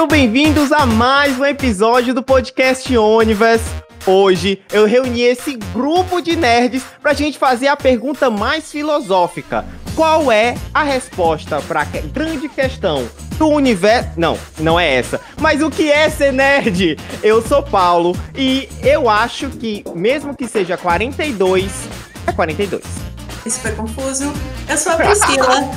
Sejam bem-vindos a mais um episódio do podcast Onivers. Hoje eu reuni esse grupo de nerds pra gente fazer a pergunta mais filosófica. Qual é a resposta para a grande questão do universo? Não, não é essa. Mas o que é ser nerd? Eu sou Paulo e eu acho que mesmo que seja 42, é 42. Isso foi confuso. Eu sou a Priscila.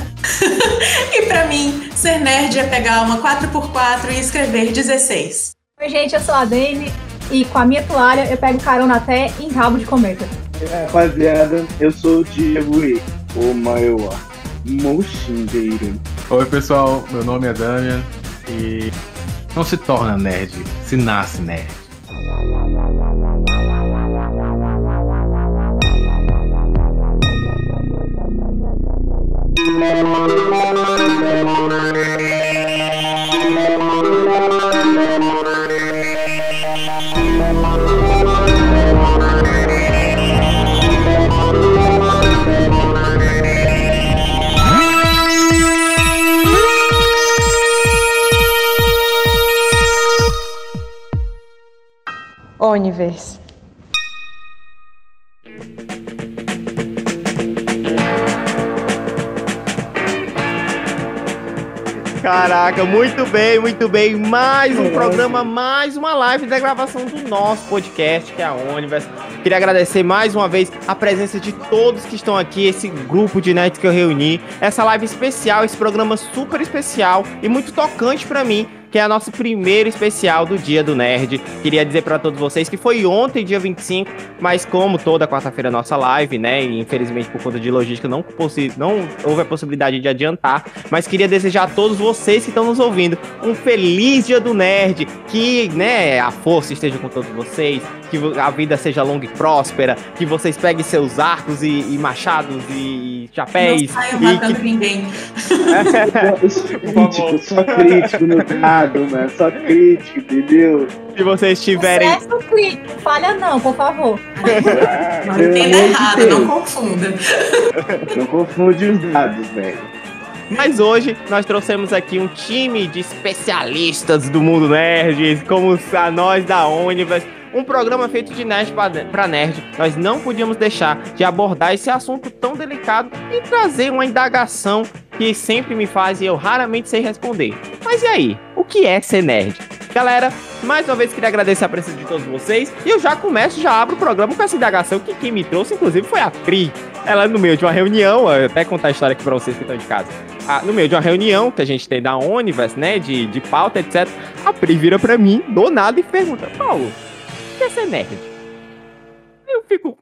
e para mim, ser nerd é pegar uma 4x4 e escrever 16. Oi, gente, eu sou a Dani e com a minha toalha eu pego carona até em rabo de cometa. É, rapaziada, eu sou o Diego e o maior mochileiro. Oi, pessoal, meu nome é Damian e não se torna nerd, se nasce nerd. Universe. Caraca, muito bem, muito bem. Mais um programa, mais uma live da gravação do nosso podcast, que é a Universe. Queria agradecer mais uma vez a presença de todos que estão aqui, esse grupo de nerds que eu reuni, essa live especial, esse programa super especial e muito tocante para mim que é a nosso primeiro especial do Dia do Nerd. Queria dizer para todos vocês que foi ontem, dia 25, mas como toda quarta-feira nossa live, né, e infelizmente por conta de logística não, não houve a possibilidade de adiantar, mas queria desejar a todos vocês que estão nos ouvindo um feliz Dia do Nerd, que, né, a força esteja com todos vocês, que a vida seja longa e próspera, que vocês peguem seus arcos e, e machados e chapéus. Não saiam matando que... ninguém. crítico, só crítico no mano. Só crítico, entendeu? Se vocês tiverem. Sucesso crítico, falha não, por favor. não entenda errado, não confunda. Não confunde os dados, velho. Mas hoje nós trouxemos aqui um time de especialistas do mundo nerd, como a nós da Universe um programa feito de nerd para nerd. Nós não podíamos deixar de abordar esse assunto tão delicado e trazer uma indagação que sempre me faz e eu raramente sei responder. Mas e aí? O que é ser nerd? Galera, mais uma vez queria agradecer a presença de todos vocês. E eu já começo, já abro o programa com essa indagação que quem me trouxe, inclusive, foi a Pri. Ela, no meio de uma reunião, até contar a história aqui pra vocês que estão de casa. Ah, no meio de uma reunião que a gente tem da Onivers, né, de, de pauta, etc. A Pri vira pra mim, do nada, e pergunta: Paulo, o que é ser nerd? Eu fico.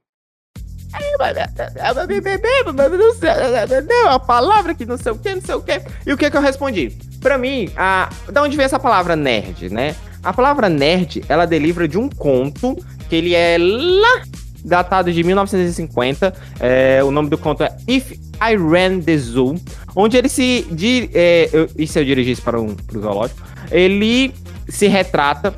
A palavra que não sei o que, não sei o que. E o que que eu respondi? Pra mim, a... da onde vem essa palavra nerd, né? A palavra nerd, ela deriva de um conto que ele é lá datado de 1950. É, o nome do conto é If I Ran the Zoo, onde ele se. Di, é, eu, se eu dirigisse para um pro zoológico? Ele se retrata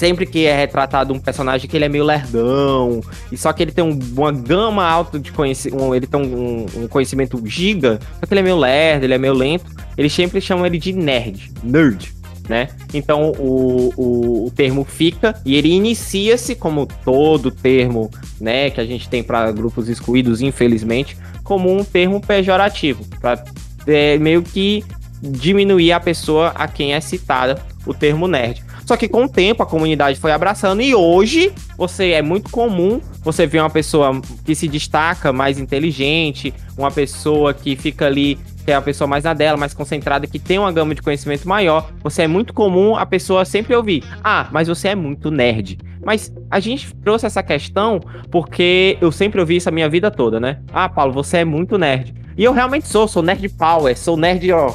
sempre que é retratado um personagem que ele é meio lerdão, e só que ele tem um, uma gama alta de conhecimento, um, ele tem um, um, conhecimento giga, só que ele é meio lerdo, ele é meio lento, eles sempre chamam ele de nerd, nerd, né? Então o, o, o termo fica e ele inicia-se, como todo termo, né, que a gente tem para grupos excluídos, infelizmente, como um termo pejorativo, para é, meio que diminuir a pessoa a quem é citada o termo nerd. Só que com o tempo a comunidade foi abraçando e hoje você é muito comum você ver uma pessoa que se destaca mais inteligente, uma pessoa que fica ali que é a pessoa mais na dela, mais concentrada, que tem uma gama de conhecimento maior, você é muito comum a pessoa sempre ouvir: "Ah, mas você é muito nerd". Mas a gente trouxe essa questão porque eu sempre ouvi isso a minha vida toda, né? Ah, Paulo, você é muito nerd. E eu realmente sou, sou nerd power, sou nerd, ó,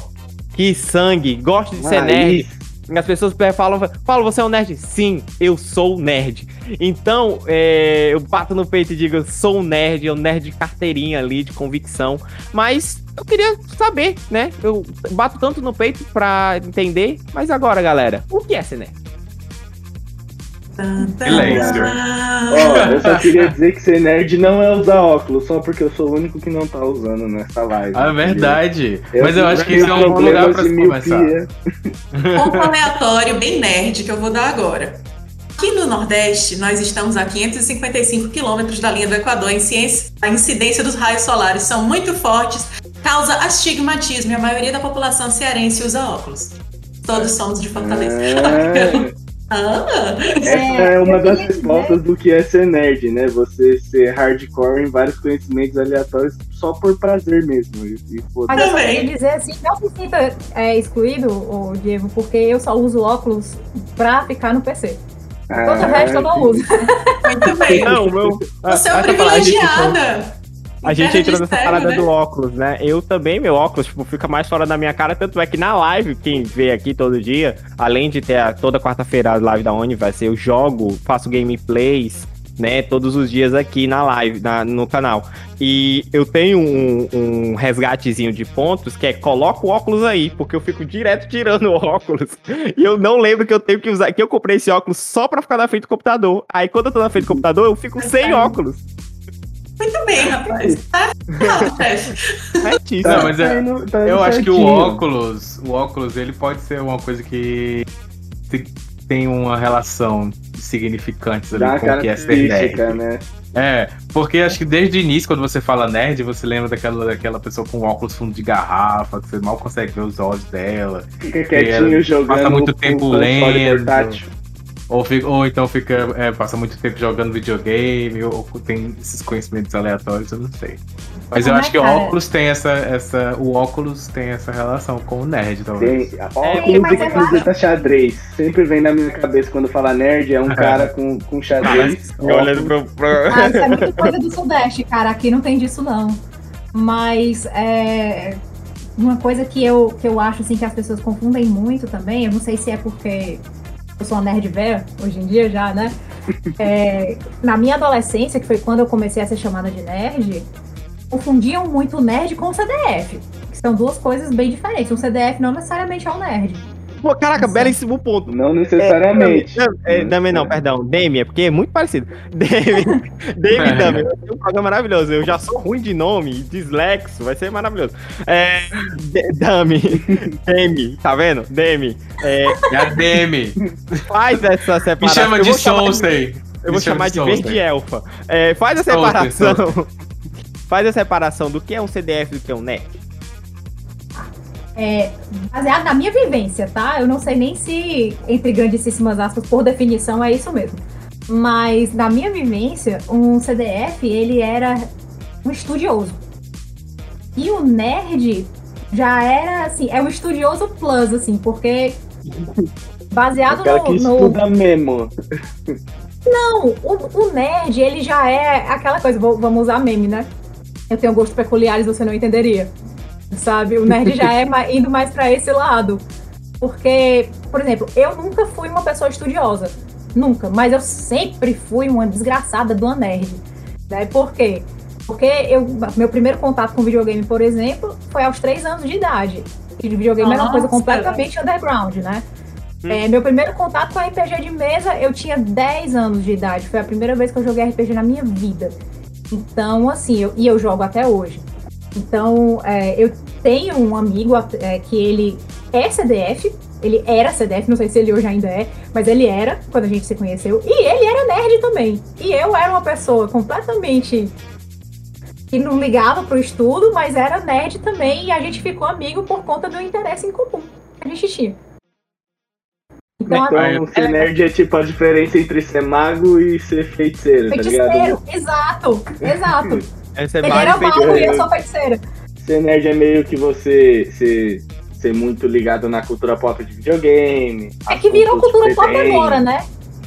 que sangue, gosto de ser nerd. As pessoas falam, Paulo, você é um nerd? Sim, eu sou nerd. Então, é, eu bato no peito e digo, sou um nerd, eu um nerd de carteirinha ali, de convicção. Mas eu queria saber, né? Eu bato tanto no peito pra entender. Mas agora, galera, o que é ser nerd? Silêncio. Ó, eu só queria dizer que ser nerd não é usar óculos, só porque eu sou o único que não tá usando nessa live. Ah, entendeu? verdade. Eu Mas eu acho que isso é um bom lugar pra se começar. Ponto aleatório, bem nerd, que eu vou dar agora. Aqui no Nordeste, nós estamos a 555 quilômetros da linha do Equador. Em ciência, a incidência dos raios solares são muito fortes, causa astigmatismo e a maioria da população cearense usa óculos. Todos somos de Fortaleza. Ah, Ah, essa É, é uma das queria respostas do que é ser nerd, né? Você ser hardcore em vários conhecimentos aleatórios só por prazer mesmo. E, e. Mas eu queria dizer assim, não se sinta é, excluído, ô, Diego, porque eu só uso óculos pra ficar no PC. Todo o Ah, resto eu não uso. muito bem. Não, o meu. Você é privilegiada. A gente entrou nessa terra, parada né? do óculos, né? Eu também, meu óculos, tipo, fica mais fora da minha cara. Tanto é que na live, quem vê aqui todo dia, além de ter a- toda quarta-feira a live da Universe, eu jogo, faço gameplays, né? Todos os dias aqui na live, na- no canal. E eu tenho um, um resgatezinho de pontos que é coloca o óculos aí, porque eu fico direto tirando o óculos. E eu não lembro que eu tenho que usar, que eu comprei esse óculos só pra ficar na frente do computador. Aí quando eu tô na frente do computador, eu fico sem óculos. Muito bem, rapaz. Tá? Retíssimo. Não, mas é- Tá tá Eu acho que o óculos, o óculos, ele pode ser uma coisa que te- tem uma relação significante Dá ali com o que é ser nerd. né? É, porque acho que desde o início, quando você fala nerd, você lembra daquela, daquela pessoa com óculos fundo de garrafa, que você mal consegue ver os olhos dela. Fica quietinho jogando passa muito tempo lendo. Ou, fica- ou então fica, é, passa muito tempo jogando videogame, ou tem esses conhecimentos aleatórios, eu não sei. Mas eu acho é, que o cara? óculos tem essa, essa. O óculos tem essa relação com o nerd, talvez. Tem É, óculos mas e camiseta xadrez. Sempre vem na minha cabeça quando fala nerd, é um cara com, com xadrez. Olhando pro, pro... Ah, isso é muito coisa do Sudeste, cara. Aqui não tem disso, não. Mas é, uma coisa que eu, que eu acho assim, que as pessoas confundem muito também, eu não sei se é porque eu sou uma nerd velha, hoje em dia já, né? É, na minha adolescência, que foi quando eu comecei a ser chamada de nerd, confundiam muito o nerd com o CDF. Que são duas coisas bem diferentes. Um CDF não necessariamente é um nerd. Pô, caraca, belíssimo ponto. Não necessariamente. Não, é, Dami não, perdão. Demi, é porque é muito parecido. Demi, Demi É. Dami. Vai ser um programa maravilhoso. Eu já sou ruim de nome, dislexo, vai ser maravilhoso. É, Dami, Demi, tá vendo? Demi, é, É a Demi. faz essa Me separação. chama Eu de Soulsei. Eu vou Me chama chamar de verde elfa. É, faz a separação. Faz a separação do que é um CDF e do que é um NEC. É, baseado na minha vivência, tá? Eu não sei nem se, entre grandíssimas aspas, por definição, é isso mesmo. Mas na minha vivência, um CDF, ele era um estudioso. E o nerd já era, assim, é um estudioso plus, assim, porque baseado O cara que no, no, estuda mesmo. não, o, o nerd, ele já é aquela coisa, vou- vamos usar meme, né? Eu tenho gostos peculiares, você não entenderia. Sabe? O nerd já é indo mais pra esse lado. Porque, por exemplo, eu nunca fui uma pessoa estudiosa. Nunca. Mas eu sempre fui uma desgraçada do nerd. Né? Por quê? Porque eu, meu primeiro contato com videogame, por exemplo, foi aos três anos de idade. E videogame era uma coisa Nossa. completamente underground, né? É, meu primeiro contato com RPG de mesa, eu tinha 10 anos de idade. Foi a primeira vez que eu joguei RPG na minha vida. Então, assim, eu, e eu jogo até hoje. Então, é, eu tenho um amigo é, que ele é CDF, ele era CDF, não sei se ele hoje ainda é, mas ele era quando a gente se conheceu. E ele era nerd também. E eu era uma pessoa completamente que não ligava pro estudo, mas era nerd também. E a gente ficou amigo por conta do interesse em comum que a gente tinha. Então, Então, Ah, ser nerd é tipo a diferença entre ser mago e ser feiticeiro, tá ligado? Feiticeiro, exato, exato. É Ele mais era mago e eu sou feiticeira. Ser nerd é meio que você ser, ser muito ligado na cultura pop de videogame. É que virou cultura pop agora, né?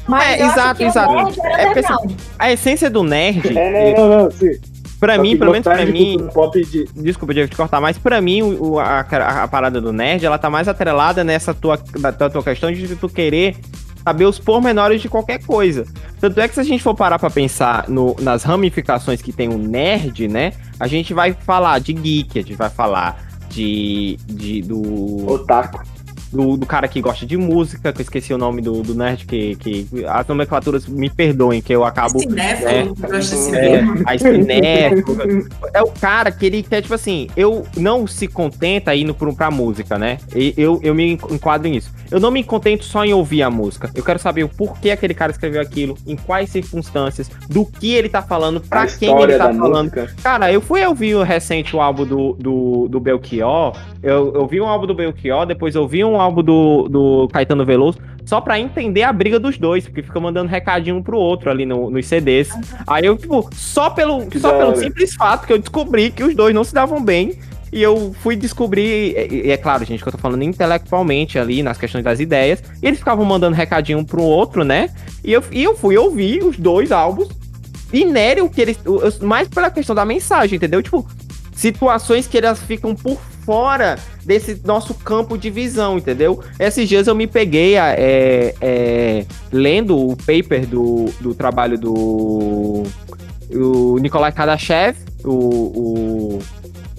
Mas É, exato, exato. É porque. A essência do nerd, É, não, não, não, sim. pra Só mim, pelo menos pra de mim, Pop de... Desculpa, Diego, te cortar, mas pra mim o- a, a- a parada do nerd, ela tá mais atrelada nessa tua, da, da tua questão de tu querer saber os pormenores de qualquer coisa. Tanto é que se a gente for parar pra pensar no- nas ramificações que tem o nerd, né, a gente vai falar de geek, a gente vai falar de, de do Otaku. Do, do cara que gosta de música, que eu esqueci o nome do, do nerd, que, que as nomenclaturas me perdoem, que eu acabo. Cinéfilo, É. É, a cinéfilo. é o cara que ele quer, tipo assim, eu não se contenta indo pro, pra música, né? E eu, eu me enquadro nisso. Eu não me contento só em ouvir a música. Eu quero saber o porquê aquele cara escreveu aquilo, em quais circunstâncias, do que ele tá falando, pra a quem ele tá falando. música. Cara, eu fui ouvir o recente o álbum do, do, do Belchior. Eu, eu vi um álbum do Belchior, depois eu vi um álbum do, do Caetano Veloso, só pra entender a briga dos dois, porque fica mandando recadinho um pro outro ali no, nos CDs. Aí eu, tipo, só pelo, só pelo simples fato que eu descobri que os dois não se davam bem. E eu fui descobrir, e e é claro, gente, que eu tô falando intelectualmente ali, nas questões das ideias. E eles ficavam mandando recadinho um pro outro, né? E eu, e eu fui ouvir os dois álbuns inério que eles. o- o- Mais pela questão da mensagem, entendeu? Tipo, situações que elas ficam por fora desse nosso campo de visão, entendeu? Esses dias eu me peguei é, é, lendo o paper do, do trabalho do o Nikolai Kardashev, o, o,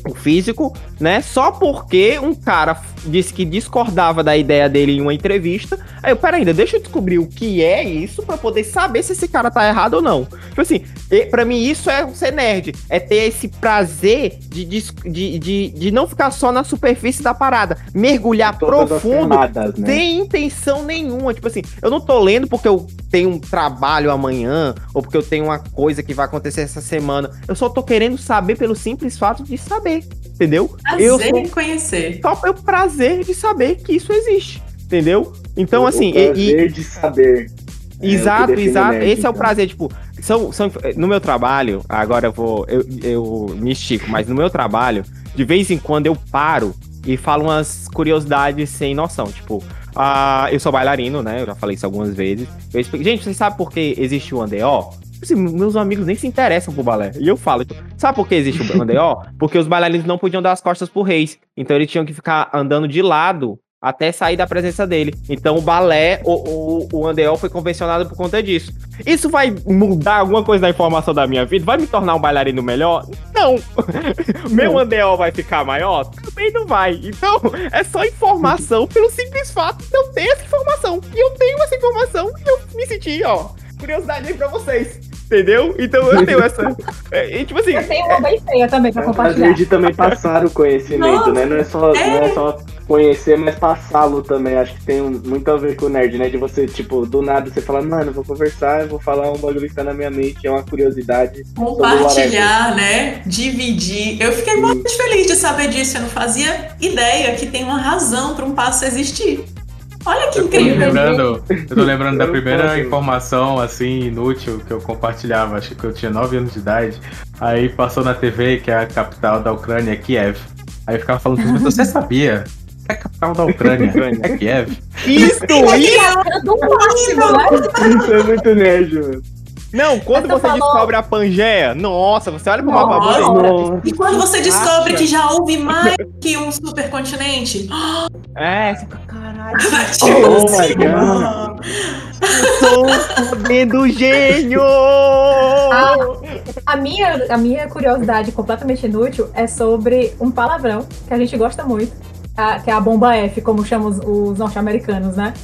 o físico, né? Só porque um cara disse que discordava da ideia dele em uma entrevista. Aí eu, peraí, ainda deixa eu descobrir o que é isso pra poder saber se esse cara tá errado ou não. Tipo assim, pra mim isso é ser nerd. É ter esse prazer de, de, de, de não ficar só na superfície da parada. Mergulhar profundo camadas, né? sem intenção nenhuma. Tipo assim, eu não tô lendo porque eu tenho um trabalho amanhã, ou porque eu tenho uma coisa que vai acontecer essa semana. Eu só tô querendo saber pelo simples fato de saber, entendeu? eu Prazer sou em conhecer. só pelo prazer de saber que isso existe, entendeu? Então, O- assim, o e- e, prazer de saber. É, Exato, o exato. nerd, Esse é o então. prazer, tipo, são, são, no meu trabalho, agora eu vou, eu, eu me estico, mas no meu trabalho, de vez em quando eu paro e falo umas curiosidades sem noção, tipo, ah, eu sou bailarino, né, eu já falei isso algumas vezes, eu explico, gente, vocês sabem por que existe o andeó? Assim, meus amigos nem se interessam por balé. E eu falo, tipo, sabe por que existe o andeó? Porque os bailarinos não podiam dar as costas pro reis. Então eles tinham que ficar andando de lado até sair da presença dele. Então o balé, o, o, o andeó foi convencionado por conta disso. Isso vai mudar alguma coisa da informação da minha vida? Vai me tornar um bailarino melhor? Não! Meu andeó vai ficar maior? Também não vai. Então, é só informação pelo simples fato de eu ter essa informação. E eu tenho essa informação e eu me senti, ó, curiosidade aí pra vocês. Entendeu? Então eu tenho essa. É, e, tipo assim. Eu tenho uma bem feia também pra É o compartilhar. prazer de também passar o conhecimento, Nossa, né? Não é, só, é. não é só conhecer, mas passá-lo também. Acho que tem um- muito a ver com o nerd, né? De você, tipo, do nada você fala, mano, vou conversar, eu vou falar um bagulho que tá na minha mente, é uma curiosidade. Compartilhar, né? Dividir. Eu fiquei muito feliz de saber disso. Eu não fazia ideia que tem uma razão para um passo existir. Olha que Eu tô incrível. lembrando, eu tô lembrando da primeira informação assim inútil que eu compartilhava, acho que eu tinha 9 anos de idade. Aí passou na TV que é a capital da Ucrânia é Kiev. Aí eu ficava falando com as pessoas, você sabia que a capital da Ucrânia é Kiev? Isso! isso! Máximo, né? Isso é muito nerd, mano. Não, quando Essa você falou- descobre a Pangeia, nossa, você olha pro mapa. Nossa. E quando você descobre Acha? que já houve mais que um supercontinente, É, fica, caralho, Oh assim, my God. mano. sou o poder do gênio! Ah, a, minha, a minha curiosidade completamente inútil é sobre um palavrão que a gente gosta muito, a- que é a bomba F, como chamam os, os norte-americanos, né?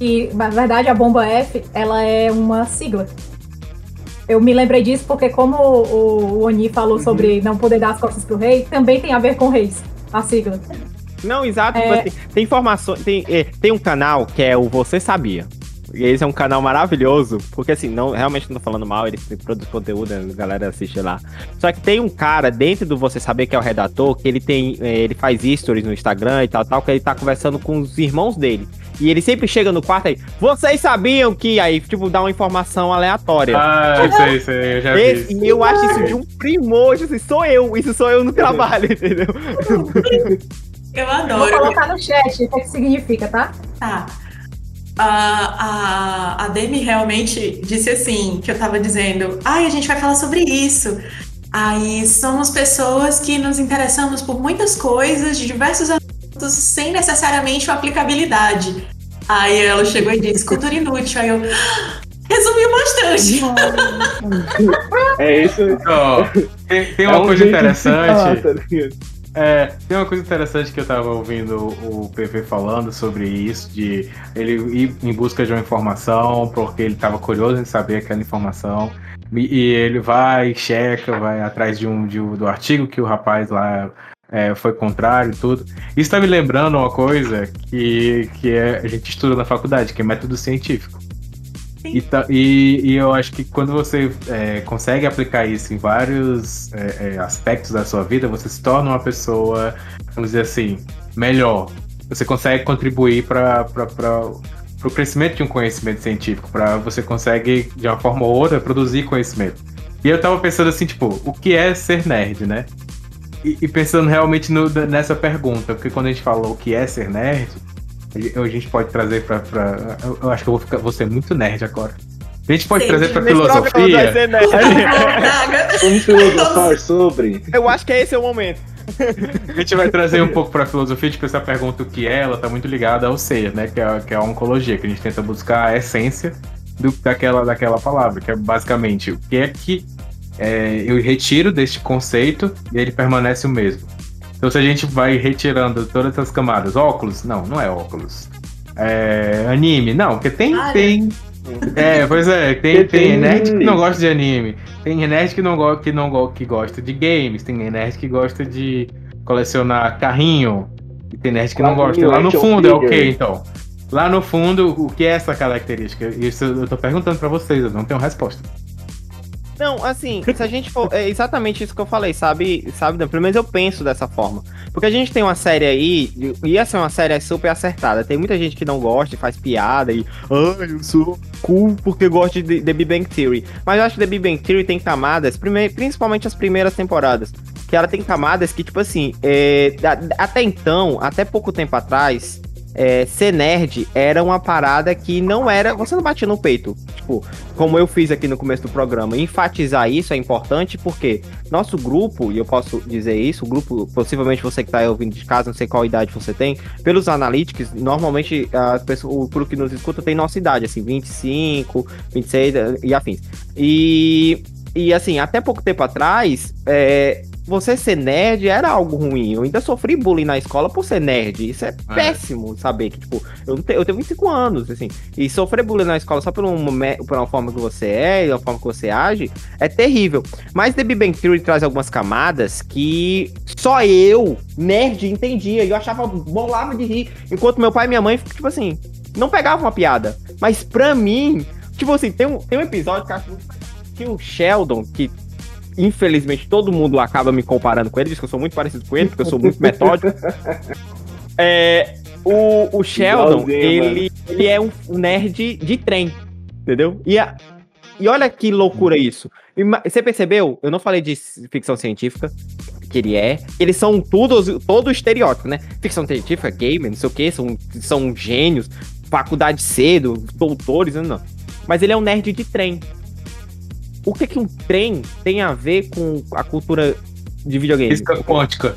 E, na verdade, a bomba F, ela é uma sigla. Eu me lembrei disso porque, como o, o Oni falou sobre não poder dar as costas pro rei, também tem a ver com reis, a sigla. Não, exato, É. tipo assim, tem informações, tem, é, tem um canal que é o Você Sabia. E esse é um canal maravilhoso, porque assim, não, realmente não tô falando mal, ele produz conteúdo, a galera assiste lá. Só que tem um cara dentro do Você Saber, que é o redator, que ele tem, é, ele faz stories no Instagram e tal, tal, que ele tá conversando com os irmãos dele. E ele sempre chega no quarto aí, vocês sabiam que, aí, tipo, dá uma informação aleatória. Ah, isso aí, isso aí, eu já vi. Esse- e eu acho isso de um primor, tipo assim, sou eu, isso sou eu no trabalho, entendeu? Eu Vou adoro. colocar no chat o que que significa, tá? Tá. A, a, a Demi realmente disse assim, que eu tava dizendo, ai, a gente vai falar sobre isso. Aí somos pessoas que nos interessamos por muitas coisas, de diversos assuntos, sem necessariamente uma aplicabilidade. Aí ela chegou e disse, cultura inútil. Aí eu, "Ah, resumiu bastante. É isso. Ó, tem, tem é uma um coisa interessante. falar, tá? É, tem uma coisa interessante que eu tava ouvindo o PV falando sobre isso, de ele ir em busca de uma informação, porque ele tava curioso em saber aquela informação. E, ele vai, checa, vai atrás de um, de um do artigo que o rapaz lá é, foi contrário e tudo. Isso tá me lembrando uma coisa que, que é, a gente estuda na faculdade, que é método científico. E, e, e eu acho que quando você é, consegue aplicar isso em vários é, é, aspectos da sua vida, você se torna uma pessoa, vamos dizer assim, melhor. Você consegue contribuir para o crescimento de um conhecimento científico, para você consegue, de uma forma ou outra, produzir conhecimento. E eu tava pensando assim, tipo, o que é ser nerd, né? E, e pensando realmente no- nessa pergunta, porque quando a gente falou o que é ser nerd, a gente pode trazer pra. pra- eu, acho que eu vou, ficar, vou ser muito nerd agora. A gente pode Sim, trazer pra filosofia. Daga. Vamos filosofar sobre. Eu acho que é esse o momento. A gente vai trazer um pouco pra filosofia, tipo, essa pergunta o que é, ela tá muito ligada ao ser, né? Que é, que é a oncologia, que a gente tenta buscar a essência do, daquela, daquela palavra, que é basicamente o que é que é, eu retiro deste conceito e ele permanece o mesmo. Então se a gente vai retirando todas essas camadas, óculos? Não, não é óculos. É, anime? Não, porque tem, Olha. tem. É, pois é, tem, tem tem nerd que não gosta de anime, tem nerd que não, go que não go que gosta de games, tem nerd que gosta de colecionar carrinho, e tem nerd que não gosta. Lá no fundo é figure. ok, então. Lá no fundo, o que é essa característica? Isso eu tô perguntando pra vocês, eu não tenho resposta. Não, assim, se a gente for. É exatamente isso que eu falei, sabe? Sabe, pelo menos eu penso dessa forma. Porque a gente tem uma série aí, ia ser uma série super acertada. Tem muita gente que não gosta e faz piada e. Ai, eu sou cool porque gosto de The Big Bang Theory. Mas eu acho que The Big Bang Theory tem camadas, principalmente as primeiras temporadas. Que ela tem camadas que, tipo assim, é, até então, até pouco tempo atrás, é, ser nerd era uma parada que não era. Você não batia no peito. Tipo, como eu fiz aqui no começo do programa, enfatizar isso é importante porque nosso grupo, e eu posso dizer isso, o grupo, possivelmente você que está ouvindo de casa, não sei qual idade você tem, pelos analytics, normalmente as pessoas, o grupo que nos escuta tem nossa idade, assim, 25, 26 e afins. E, e assim, até pouco tempo atrás, é, você ser nerd era algo ruim. Eu ainda sofri bullying na escola por ser nerd. Isso é, péssimo saber que, tipo, eu, não tenho, eu tenho 25 anos, assim. E sofrer bullying na escola só por uma, por uma forma que você é e uma forma que você age é terrível. Mas The Big Bang Theory traz algumas camadas que só eu, nerd, entendia. E eu achava, bolava de rir. Enquanto meu pai e minha mãe, tipo assim, não pegavam uma piada. Mas pra mim, tipo assim, tem um, tem um episódio que que o Sheldon, que infelizmente todo mundo acaba me comparando com ele, diz que eu sou muito parecido com ele, porque eu sou muito metódico. É, o, o Sheldon, Igualzinho, ele, ele é um nerd de trem, entendeu? E, a- e olha que loucura isso. Você percebeu? Eu não falei de ficção científica, que ele é. Eles são tudo, todo estereótipo, né? Ficção científica, gamer, não sei o que, são, são gênios, faculdade cedo, doutores, não, não. Mas ele é um nerd de trem. O que que um trem tem a ver com a cultura de videogame? Física quântica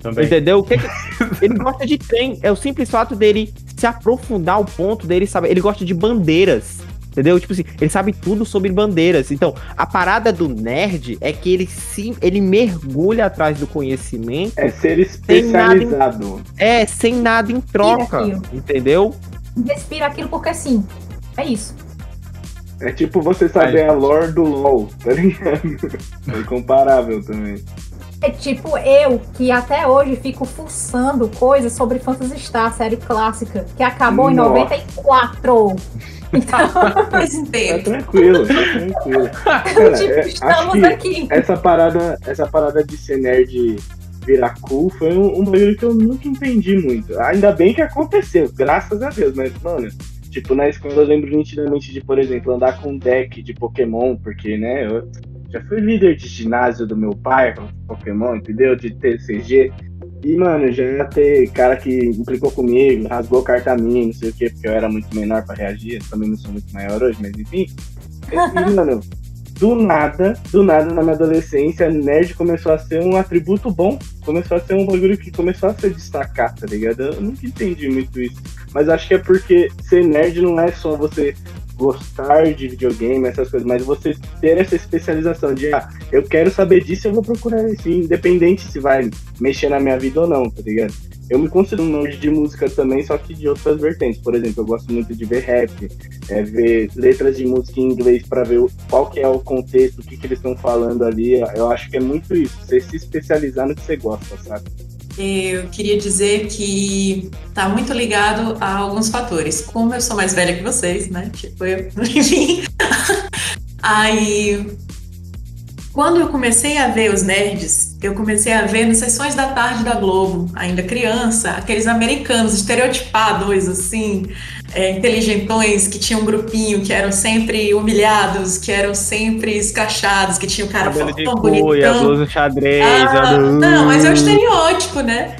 também. Entendeu? O que que- ele gosta de trem. É o simples fato dele se aprofundar ao ponto dele saber. Ele gosta de bandeiras. Entendeu? Tipo assim, ele sabe tudo sobre bandeiras. Então, a parada do nerd é que ele sim, ele mergulha atrás do conhecimento, É ser Tem nada em- especializado. é sem nada em troca, entendeu? Respira aquilo porque sim. É isso. É tipo você saber a lore do LoL, tá ligado? É incomparável também. É tipo eu, que até hoje fico fuçando coisas sobre Phantasy Star, série clássica, que acabou em Nossa. 94. Então, Tá tranquilo, tá tranquilo. Cara, tipo, é, acho estamos que aqui. essa parada, essa parada de ser nerd virar cool foi um, um bagulho que eu nunca entendi muito. Ainda bem que aconteceu, graças a Deus, mas, mano, tipo, na escola eu lembro nitidamente de, por exemplo, andar com um deck de Pokémon, porque, né, eu já fui líder de ginásio do meu pai com Pokémon, entendeu? De TCG. E, mano, já ter cara que implicou comigo, rasgou carta minha, não sei o quê, porque eu era muito menor pra reagir, eu também não sou muito maior hoje, mas enfim. E, mano, do nada, do nada na minha adolescência, nerd começou a ser um atributo bom. Começou a ser um bagulho que começou a se destacar, tá ligado? Eu nunca entendi muito isso. Mas acho que é porque ser nerd não é só você gostar de videogame, essas coisas, mas você ter essa especialização de, ah, eu quero saber disso, eu vou procurar isso, independente se vai mexer na minha vida ou não, tá ligado? Eu me considero um nerd de música também, só que de outras vertentes. Por exemplo, eu gosto muito de ver rap, é, ver letras de música em inglês para ver qual que é o contexto, o que, que eles estão falando ali. Eu acho que é muito isso, você se especializar no que você gosta, sabe? Eu queria dizer que tá muito ligado a alguns fatores. Como eu sou mais velha que vocês, né? Tipo, eu, enfim. Aí, quando eu comecei a ver os nerds, eu comecei a ver nas sessões da tarde da Globo, ainda criança, aqueles americanos estereotipados, assim, é, inteligentões, que tinham um grupinho, que eram sempre humilhados, que eram sempre escrachados, que tinha o cara Cabelo de fortão, cuia, blusa xadrez. Ah, não, mas é o estereótipo, né?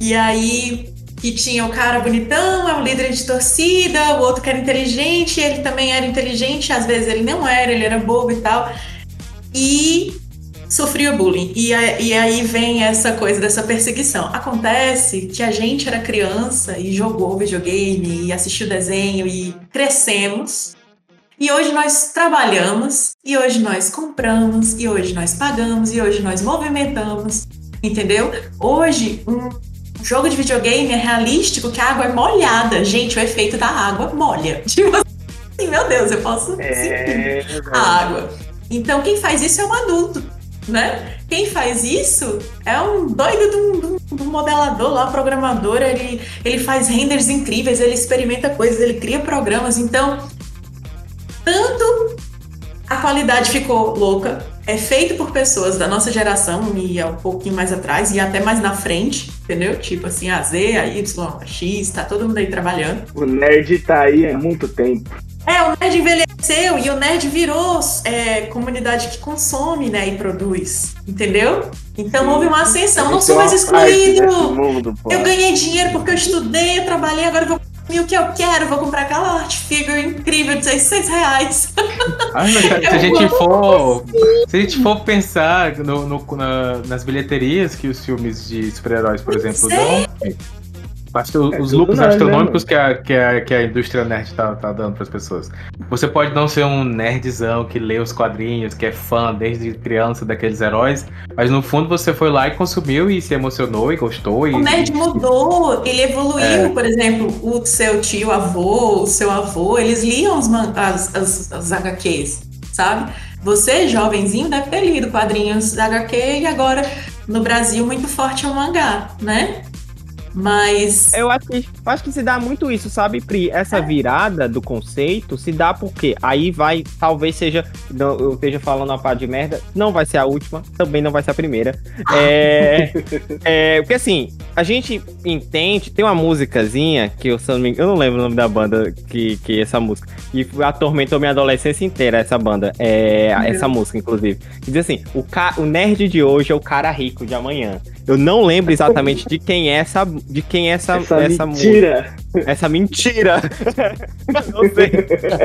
E aí que tinha o cara bonitão, é um líder de torcida, o outro que era inteligente, ele também era inteligente, às vezes ele não era, ele era bobo e tal. E sofria bullying. E, e aí vem essa coisa dessa perseguição. Acontece que a gente era criança e jogou videogame e assistiu desenho e crescemos. E hoje nós trabalhamos, e hoje nós compramos, e hoje nós pagamos, e hoje nós movimentamos, entendeu? Hoje, um jogo de videogame é realístico que a água é molhada. Gente, o efeito da água molha. Tipo assim, meu Deus, eu posso sentir É, a água. Então, quem faz isso é um adulto, né? Quem faz isso é um doido de um, de um- de modelador lá, programador. Ele, ele faz renders incríveis, ele experimenta coisas, ele cria programas. Então, tanto a qualidade ficou louca, é feito por pessoas da nossa geração e é um pouquinho mais atrás e até mais na frente, entendeu? Tipo assim, a Z, a Y, a X, tá todo mundo aí trabalhando. o nerd tá aí há muito tempo. É, o nerd envelheceu e o nerd virou é, comunidade que consome, né, e produz, entendeu? Então houve uma ascensão, não sou mais excluído. mundo. Eu ganhei dinheiro porque eu estudei, eu trabalhei, agora eu vou consumir o que eu quero, vou comprar aquela art figure incrível de 600 reais. Ai, mas se a gente for. Se a gente for pensar no, no- na- nas bilheterias que os filmes de super-heróis, por exemplo, é. dão. Basta- É os lucros nerd, né, astronômicos que, a, que, a, que a indústria nerd tá, tá dando pras pessoas. Você pode não ser um nerdzão que lê os quadrinhos, que é fã desde criança daqueles heróis, mas no fundo você foi lá e consumiu e se emocionou e gostou. E, O nerd mudou, ele evoluiu, É. por exemplo, o seu tio avô, o seu avô, eles liam os man- as, as, as HQs, sabe? Você, jovenzinho, deve ter lido quadrinhos da HQ e agora no Brasil muito forte é o mangá, né? Mas Eu acho que, acho que se dá muito isso, sabe, Pri? Essa virada do conceito se dá porque aí vai, talvez seja, não, eu esteja falando uma parte de merda, não vai ser a última, também não vai ser a primeira. É, é, porque assim, a gente entende, tem uma musicazinha que eu, não eu não lembro o nome da banda que, que é essa música, e atormentou minha adolescência inteira essa banda, é, essa música, inclusive. Que diz assim, o, ca, o nerd de hoje é o cara rico de amanhã. Eu não lembro exatamente de quem é essa, de quem é essa, Essa, essa, música. mentira. Essa mentira. não sei.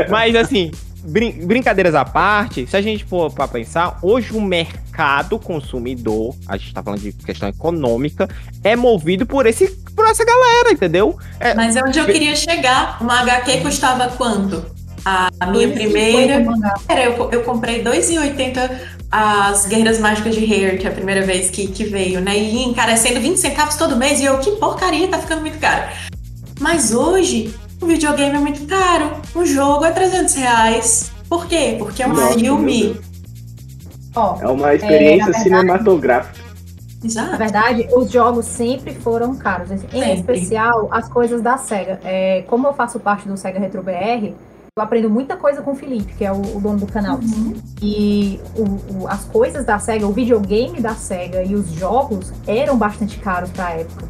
Mas assim, brin- brincadeiras à parte, se a gente for pra pensar, hoje o mercado consumidor, a gente tá falando de questão econômica, é movido por esse por essa galera, entendeu? É, Mas é onde eu queria chegar. Uma HQ custava quanto? A minha primeira. Era, eu, eu comprei 2,80 as Guerreiras Mágicas de Hair, que é a primeira vez que, que veio, né? E encarecendo 20 centavos todo mês. E eu, que porcaria, tá ficando muito caro. Mas hoje, o videogame é muito caro. O jogo é 300 reais. Por quê? Porque é um Nossa, filme. Ó, É uma experiência verdade- cinematográfica. Na Exato. verdade, os jogos sempre foram caros. Em Sempre. especial, as coisas da SEGA. É, como eu faço parte do SEGA Retro BR, eu aprendo muita coisa com o Felipe, que é o, o dono do canal. Uhum. E o- o- as coisas da SEGA, o videogame da SEGA e os jogos eram bastante caros pra época.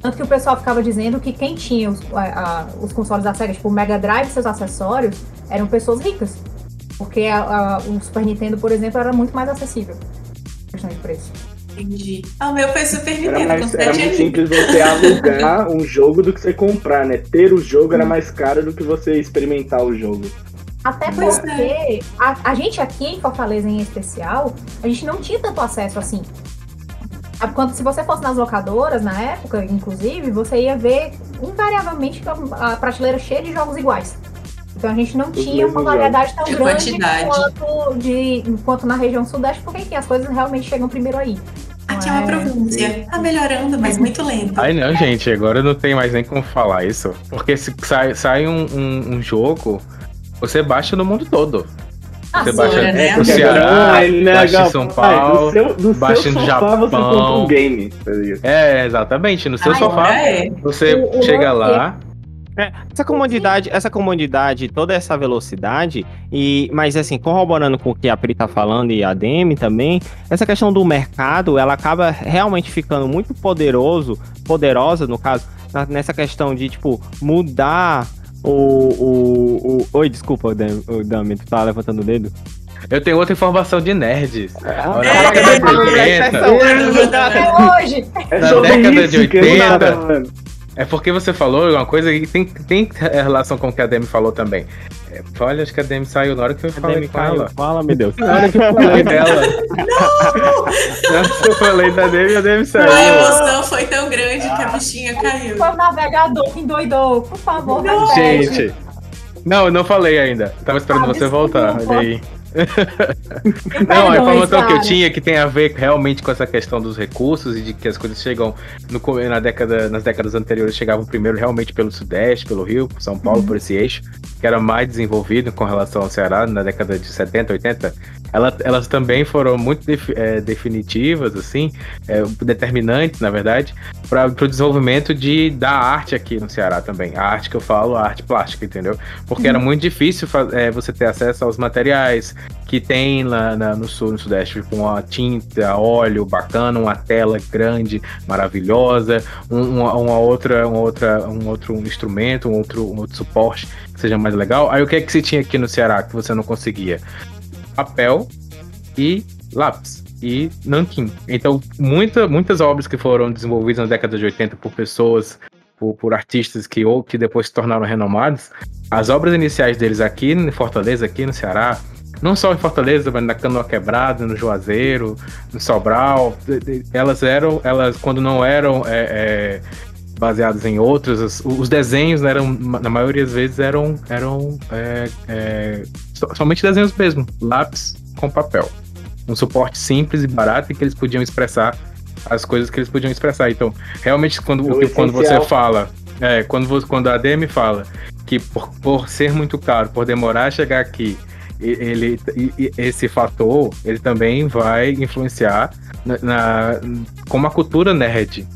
Tanto que o pessoal ficava dizendo que quem tinha os, a- a- os consoles da SEGA, tipo o Mega Drive e seus acessórios, eram pessoas ricas. Porque a- a- o Super Nintendo, por exemplo, era muito mais acessível. Questão de preço. Entendi. Ah, o meu foi Super Era, Nintendo, mais, com era 7 muito simples você alugar um jogo do que você comprar, né? Ter o jogo era mais caro do que você experimentar o jogo. Até porque a, a gente aqui em Fortaleza, em especial, a gente não tinha tanto acesso assim. Quando, se você fosse nas locadoras, na época, inclusive, você ia ver invariavelmente a prateleira cheia de jogos iguais. Então a gente não Os tinha uma variedade tão De grande quantidade. quanto, de, quanto na região sudeste, porque enfim, as coisas realmente chegam primeiro aí. Aqui é uma É, província. Tá melhorando, mas muito lento. Ai não, gente, agora não tem mais nem como falar isso. Porque se sai, sai um, um- um jogo, você baixa no mundo todo. Ah, Você sim, baixa né? no Ceará, agora, né, baixa em São Paulo. Do seu, do baixa seu no sofá você Japão. compra um game, tá? É, exatamente. No seu Ai, sofá, É. você O- o chega lance- Essa comodidade, essa comodidade, toda essa velocidade, e mas assim, corroborando com o que a Pri tá falando e a Demi também, essa questão do mercado, ela acaba realmente ficando muito poderoso, poderosa no caso, nessa questão de tipo mudar o, o, o... oi, desculpa, Dami, o Dami, tu tá levantando o dedo? Eu tenho outra informação de nerds. É, na década de é, 80, É hoje! É Na década de que eu tava 80, falando. É porque você falou uma coisa e tem, tem relação com o que a Demi falou também. É, olha, acho que a Demi saiu na hora que eu falei Demi com ela. Fala, meu Deus. Na hora que eu falei dela. Na hora que eu falei da Demi, a Demi A saiu. emoção foi tão grande que a bichinha caiu. Foi o navegador que endoidou. Por favor, Não. Gente. Não, eu não falei ainda. Tava esperando Ah, você voltar. Olha aí. Não, a informação que eu tinha que tem a ver realmente com essa questão dos recursos e de que as coisas chegam no, na década, nas décadas anteriores chegavam primeiro realmente pelo Sudeste, pelo Rio, São Paulo, por esse eixo, que era mais desenvolvido com relação ao Ceará na década de 70, 80. Ela, elas também foram muito defi- eh, definitivas, assim, eh, determinantes, na verdade, para o desenvolvimento de, da arte aqui no Ceará também. A arte que eu falo, a arte plástica, entendeu? Porque era muito difícil eh, você ter acesso aos materiais que tem lá na- no sul, no sudeste, tipo uma tinta, óleo bacana, uma tela grande, maravilhosa, um- uma, uma outra, uma outra, um outro instrumento, um outro, um outro suporte que seja mais legal. Aí o que é que se tinha aqui no Ceará que você não conseguia? Papel e lápis e nanquim. Então, muita, muitas obras que foram desenvolvidas na década de 80 por pessoas, por, por artistas que, ou que depois se tornaram renomados, as obras iniciais deles aqui em Fortaleza, aqui no Ceará, não só em Fortaleza, mas na Canoa Quebrada, no Juazeiro, no Sobral, elas eram, elas quando não eram é, é, baseadas em outras, os, os desenhos né, eram, na maioria das vezes eram, eram é, é, so- somente desenhos mesmo, lápis com papel. Um suporte simples e barato e que eles podiam expressar as coisas que eles podiam expressar. Então, realmente, quando, O o quando você fala, é, quando, você, quando a Demi fala que por, por ser muito caro, por demorar a chegar aqui, ele, esse fator, ele também vai influenciar na, na- como a cultura nerd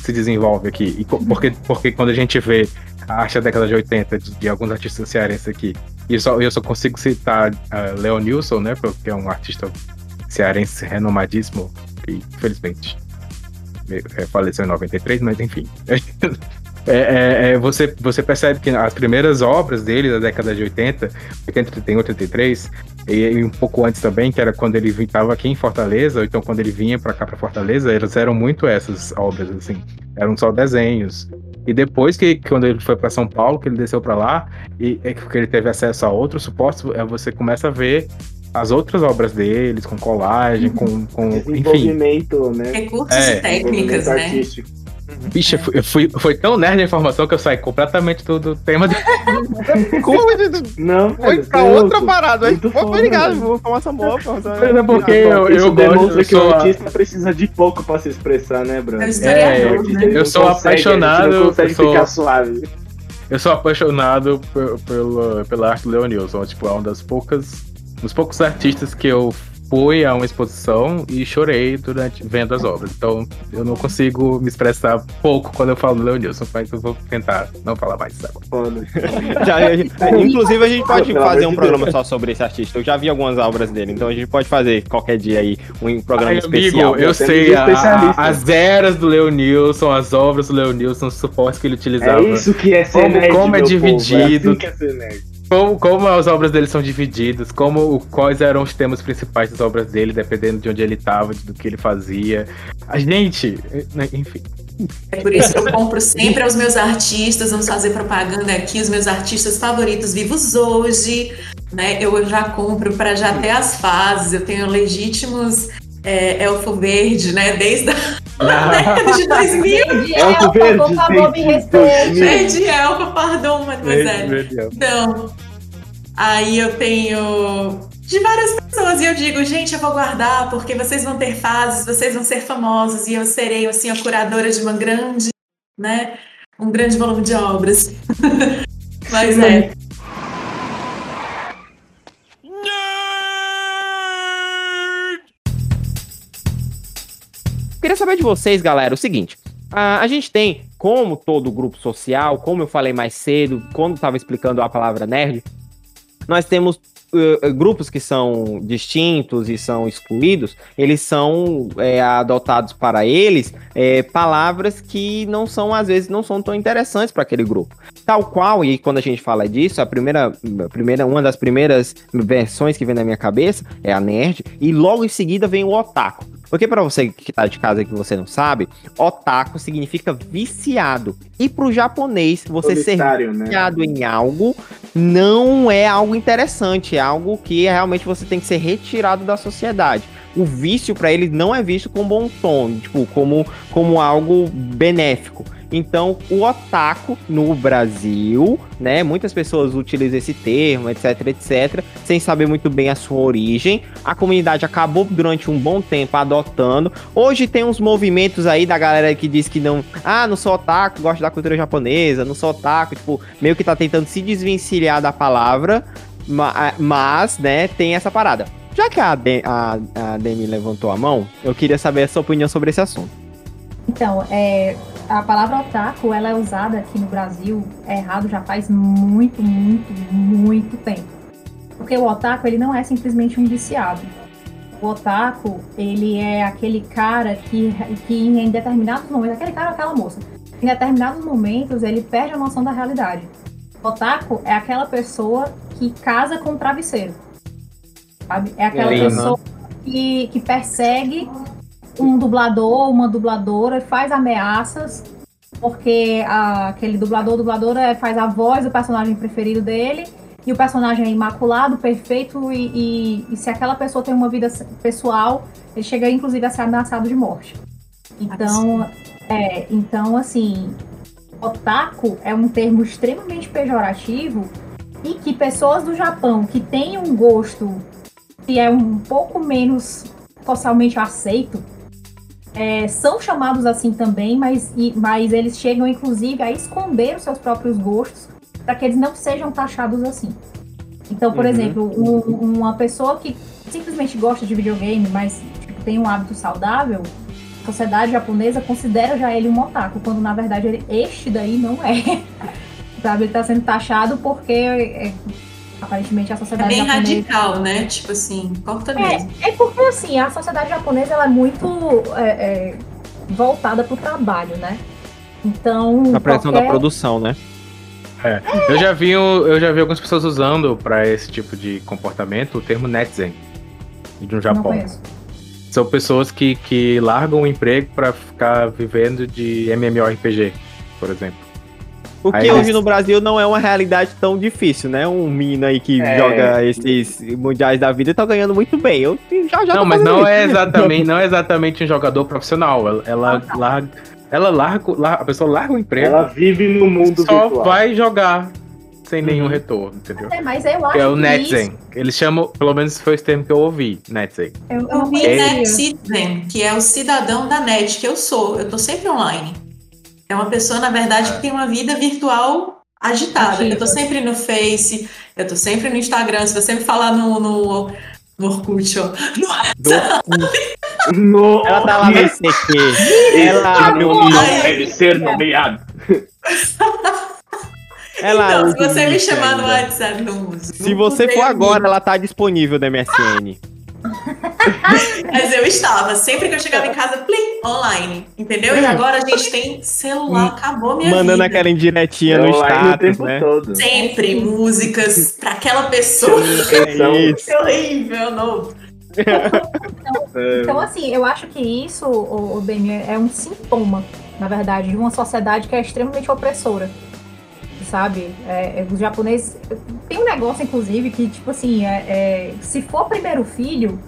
se desenvolve aqui. E porque, porque quando a gente vê a arte da década de 80 de, de alguns artistas cearenses aqui, e eu só, eu só consigo citar uh, Leo Nilson, né, porque é um artista cearense renomadíssimo, e infelizmente é, faleceu em 93, mas enfim. É, é, é, você, você percebe que as primeiras obras dele da década de 80, 80, 31, 83, e, e um pouco antes também, que era quando ele estava aqui em Fortaleza, ou então quando ele vinha para cá para Fortaleza, elas eram muito essas obras, assim, eram só desenhos. E depois que, quando ele foi para São Paulo, que ele desceu para lá, e é que ele teve acesso a outros suportes, é, você começa a ver as outras obras deles, com colagem, com, com enfim. Desenvolvimento, né? Recursos É, e técnicas, Desenvolvimento né? artístico. Bicho, eu fui, eu fui- foi tão nerd a informação que eu saí completamente do, do tema. De... Não, foi pra é outra louco. parada? Mas Muito foi foda, obrigado, vou informação boa, Mas é porque eu, Isso eu gosto, demonstra eu que o a- artista precisa de pouco pra se expressar, né, Bruno? É É, né? eu não sou consegue, apaixonado, A gente não consegue eu sou- ficar suave. eu sou apaixonado pe- pela, pela arte do Leonilson. Tipo, é uma das poucas. dos poucos artistas que eu fui a uma exposição e chorei durante vendo as obras. Então eu não consigo me expressar pouco quando eu falo do Leonilson, mas eu vou tentar não falar mais agora. Foda. Já- inclusive, a gente pode fazer um programa só sobre esse artista. Eu já vi algumas obras dele, então a gente pode fazer qualquer dia aí um programa Ai, especial. amigo, eu é sei a- as eras do Leonilson, as obras do Leonilson, os suportes que ele utilizava. É isso que é ser Como- nerd, como é meu povo, dividido. assim que é ser nerd. Como, como as obras dele são divididas, como quais eram os temas principais das obras dele, dependendo de onde ele estava, do que ele fazia. A gente, né, enfim. É por isso que eu compro sempre aos meus artistas, vamos fazer propaganda aqui, os meus artistas favoritos vivos hoje, né? Eu já compro para já ter as fases, eu tenho legítimos é, Elfo Verde, né? Desde a década de 2000, Elfo Elfa, Verde, por favor, me respeite. Verde Elfa, pardon, mademoiselle. Meu Deus. Então, Aí eu tenho de várias pessoas e eu digo, gente, eu vou guardar porque vocês vão ter fases, vocês vão ser famosos e eu serei assim a curadora de uma grande, né, um grande volume de obras. Mas é. Queria saber de vocês, galera, o seguinte. A, a gente tem, como todo grupo social, como eu falei mais cedo, quando estava explicando a palavra nerd, nós temos uh, grupos que são distintos e são excluídos, eles são é, adotados para eles é, palavras que não são, às vezes, não são tão interessantes para aquele grupo. Tal qual, e quando a gente fala disso, a primeira, a primeira, uma das primeiras versões que vem na minha cabeça é a nerd, e logo em seguida vem o otaku. Porque para você que tá de casa que você não sabe, otaku significa viciado. E pro japonês, você ser Solitário, né? viciado em algo não é algo interessante, é algo que realmente você tem que ser retirado da sociedade. O vício para eles não é visto com bom tom, tipo, como, como algo benéfico. Então, o otaku no Brasil, né? Muitas pessoas utilizam esse termo, etc, etc, sem saber muito bem a sua origem. A comunidade acabou durante um bom tempo adotando. Hoje tem uns movimentos aí da galera que diz que não, ah, não sou otaku, gosto da cultura japonesa, não sou otaku, tipo, meio que tá tentando se desvencilhar da palavra, ma- mas, né, tem essa parada. Já que a, De- a, a Demi levantou a mão, eu queria saber a sua opinião sobre esse assunto. Então, é, a palavra otaku, ela é usada aqui no Brasil errado já faz muito, muito, muito tempo. Porque o otaku, ele não é simplesmente um viciado. O otaku, ele é aquele cara que, que em determinados momentos, aquele cara ou aquela moça, em determinados momentos ele perde a noção da realidade. O otaku é aquela pessoa que casa com o travesseiro. Sabe? É aquela pessoa que, que persegue um dublador, uma dubladora, faz ameaças, porque a- aquele dublador ou dubladora faz a voz do personagem preferido dele, e o personagem é imaculado, perfeito, e, e- e se aquela pessoa tem uma vida pessoal, ele chega inclusive a ser ameaçado de morte. Então, é, então assim, otaku é um termo extremamente pejorativo e que pessoas do Japão que têm um gosto que é um pouco menos socialmente aceito, é, são chamados assim também, mas, e- mas eles chegam inclusive a esconder os seus próprios gostos para que eles não sejam taxados assim. Então, por Uhum. exemplo, um- uma pessoa que simplesmente gosta de videogame, mas tipo, tem um hábito saudável, a sociedade japonesa considera já ele um otaku, quando na verdade ele, este daí não é. Sabe, ele tá sendo taxado porque é, aparentemente a É sociedade bem japonesa radical, né? Tipo assim, corta mesmo. é, é porque assim, a sociedade japonesa ela é muito é, é, voltada pro trabalho, né? Então. A pressão da qualquer- produção, né? Eu já vi, eu já vi algumas pessoas usando pra esse tipo de comportamento o termo netzen de um Japão. São pessoas que, que largam o emprego pra ficar vivendo de MMORPG, por exemplo. Porque Aí, hoje no Brasil não é uma realidade tão difícil, né? Um menino aí que É. joga esses mundiais da vida tá ganhando muito bem. Eu já já não, mas não isso. é exatamente, não é exatamente um jogador profissional. Ela, ela Ah, tá. larga, ela larga, o- lar- a pessoa larga o emprego, Ela vive no mundo só virtual. vai jogar sem nenhum Uhum. retorno, entendeu? É, mas eu acho Que é o que netzen. Eles chamam, pelo menos foi esse termo que eu ouvi, netzen. Isso, eu, eu Eu não vi conhecia. Net Citizen, que é o cidadão da net, que eu sou. Eu tô sempre online. É uma pessoa, na verdade, que tem uma vida virtual agitada. Ativa. Eu tô sempre no Face, eu tô sempre no Instagram. Se você me falar no, no, no Orkut, ó. No... Ela tá lá no ICQ. Ela abre um nome deve ser nomeado. Ela então, se você me chamar no. WhatsApp, não uso. Se você for agora, ela tá disponível no MSN. Mas eu estava, sempre que eu chegava em casa, plim, online, entendeu? E agora a gente tem celular, acabou minha Mandando vida. aquela indiretinha no status, tempo né? todo. Sempre músicas pra aquela pessoa. Isso. Que horrível, não. É, Então, assim, eu acho que isso, o, o é um sintoma, na verdade, de uma sociedade que é extremamente opressora. Sabe? É, é, os japoneses. Tem um negócio, inclusive, que, tipo assim, é, é, se for primeiro filho,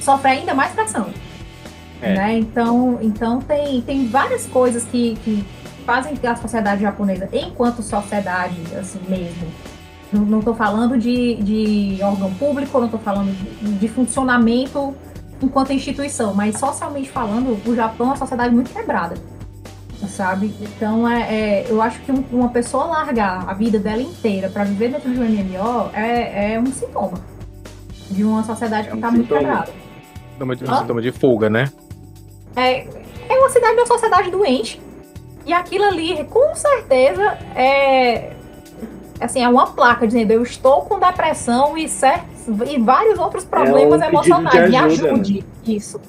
sofre ainda mais pressão. É. Né? Então, então tem, tem várias coisas que, que fazem a sociedade japonesa, enquanto sociedade, assim mesmo, Não, tô falando de, de órgão público, não tô falando de, de funcionamento enquanto instituição, mas socialmente falando, o Japão é uma sociedade muito quebrada, sabe? Então, é, é eu acho que um- uma pessoa largar a vida dela inteira para viver dentro de um MMO é, é um sintoma de uma sociedade É que um tá muito quebrada. Sintoma de, Ah. sintoma de fuga, né? É, é uma cidade de uma sociedade doente. E aquilo ali, com certeza, é. Assim, é uma placa dizendo eu estou com depressão e, certos, e vários outros problemas um pedido de emocionais. Me ajuda, ajude. Isso.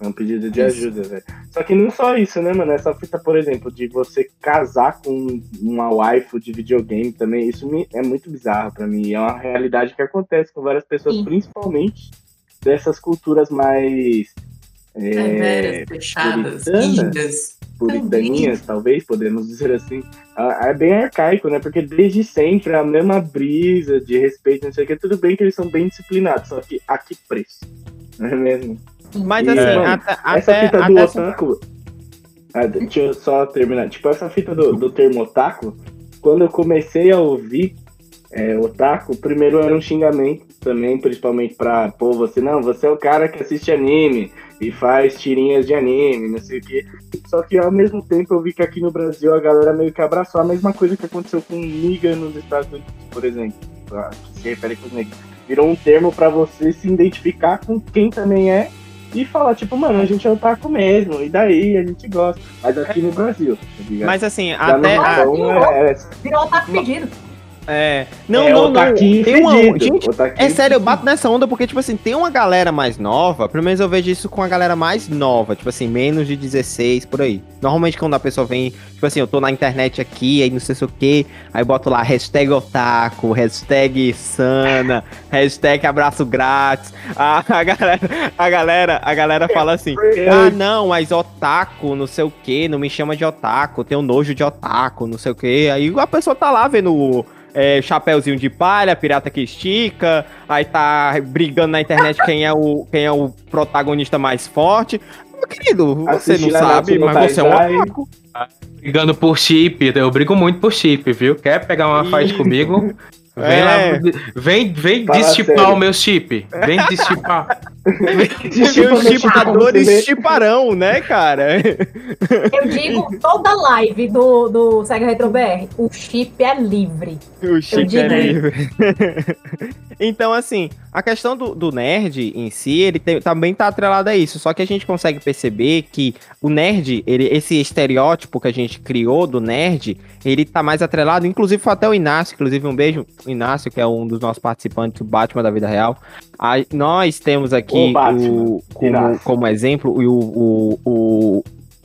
É um pedido de Isso. ajuda, velho. Só que não só isso, né, mano? Essa fita, por exemplo, de você casar com uma waifu de videogame também, isso me- é muito bizarro pra mim. É uma realidade que acontece com várias pessoas, Sim. principalmente dessas culturas mais é, fechadas, puritana. rígidas. puritaninhas, talvez, podemos dizer assim. Ah, É bem arcaico, né? Porque desde sempre é a mesma brisa de respeito, não sei o que. Tudo bem que eles são bem disciplinados, só que a que preço? Não é mesmo? Mas E, assim, mano, até, essa até, fita do até otaku. Ah, deixa eu só terminar. Tipo, essa fita do, do termo otaku, quando eu comecei a ouvir é, otaku, primeiro era um xingamento também, principalmente pra, pô, você não, você é o cara que assiste anime e faz tirinhas de anime, não sei o quê. Só que ao mesmo tempo eu vi que aqui no Brasil a galera meio que abraçou a mesma coisa que aconteceu com Niga nos Estados Unidos, por exemplo, que se refere com os negros. Virou um termo pra você se identificar com quem também é e falar, tipo, mano, a gente é otaku mesmo, e daí a gente gosta. Mas aqui no Brasil, tá ligado? Mas assim, Já até. no a- Japão é, é, Virou ataque pedido. É, não, é não, não. Tem uma, gente, É sério, eu bato nessa onda porque, tipo assim, tem uma galera mais nova, pelo menos eu vejo isso com a galera mais nova, tipo assim, menos de 16, por aí. Normalmente quando a pessoa vem, tipo assim, eu tô na internet aqui, aí não sei se o que, aí boto lá hashtag otaku, hashtag sana, hashtag abraço grátis. A, a galera, a galera, a galera fala assim, ah não, mas otaku, não sei o que, não me chama de otaku, tenho nojo de otaku, não sei o que. Aí a pessoa tá lá vendo o é, chapéuzinho de palha, pirata que estica, aí tá brigando na internet quem é o, quem é o protagonista mais forte. Meu querido, você não sabe, mas você é um otaku. Brigando por chip, eu brigo muito por chip, viu? Quer pegar uma fight comigo? Vem É. lá, vem, vem Fala destipar sério. o meu chip. Vem destipar. E os chipadores chiparão, né, cara? Eu digo toda live do, do Sega Retro BR. O chip é livre. O chip é livre. então, assim, a questão do, do nerd em si, ele tem- também tá atrelado a isso. Só que a gente consegue perceber que o nerd, ele, esse estereótipo que a gente criou do nerd, ele tá mais atrelado. Inclusive, foi até o Inácio, inclusive, um beijo, Inácio, que é um dos nossos participantes do Batman da vida real. A- nós temos aqui Batman, o, como, como exemplo o, o,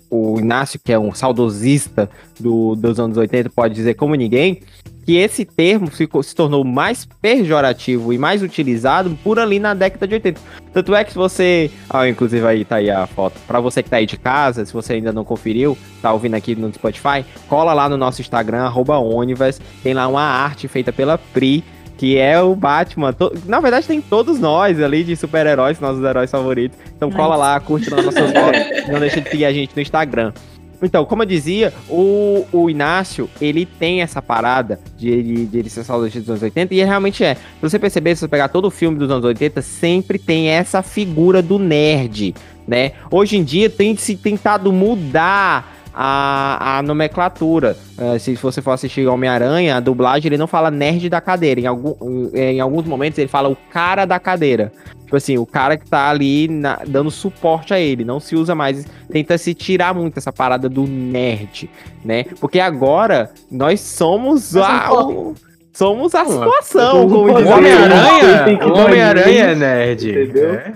o, Inácio, que é um saudosista do, dos anos 80, pode dizer como ninguém, que esse termo ficou- se tornou mais pejorativo e mais utilizado por ali na década de 80. Tanto é que se você. Ah, inclusive aí tá aí a foto. Pra você que tá aí de casa, se você ainda não conferiu, tá ouvindo aqui no Spotify, cola lá no nosso Instagram, arroba Onivas, tem lá uma arte feita pela Pri. Que é o Batman. Na verdade, tem todos nós ali de super-heróis, nossos heróis favoritos. Então cola lá, curte lá nossas fotos. Não deixa de seguir a gente no Instagram. Então, como eu dizia, o, o Inácio, ele tem essa parada de ele, de ele ser saudosista dos anos 80, e ele realmente é. Se você perceber, se você pegar todo o filme dos anos 80, sempre tem essa figura do nerd, né? Hoje em dia tem se tentado mudar a, a nomenclatura. Eh, se você for assistir Homem-Aranha, a dublagem, ele não fala nerd da cadeira. Em, algum, em, em alguns momentos ele fala o cara da cadeira. Tipo assim, o cara que tá ali na- dando suporte a ele. Não se usa mais. Tenta se tirar muito essa parada do nerd, né? Porque agora nós somos Nós a. somos o- Somos a situação, como o O. Homem-Aranha, o Homem-Aranha é nerd. entendeu? É.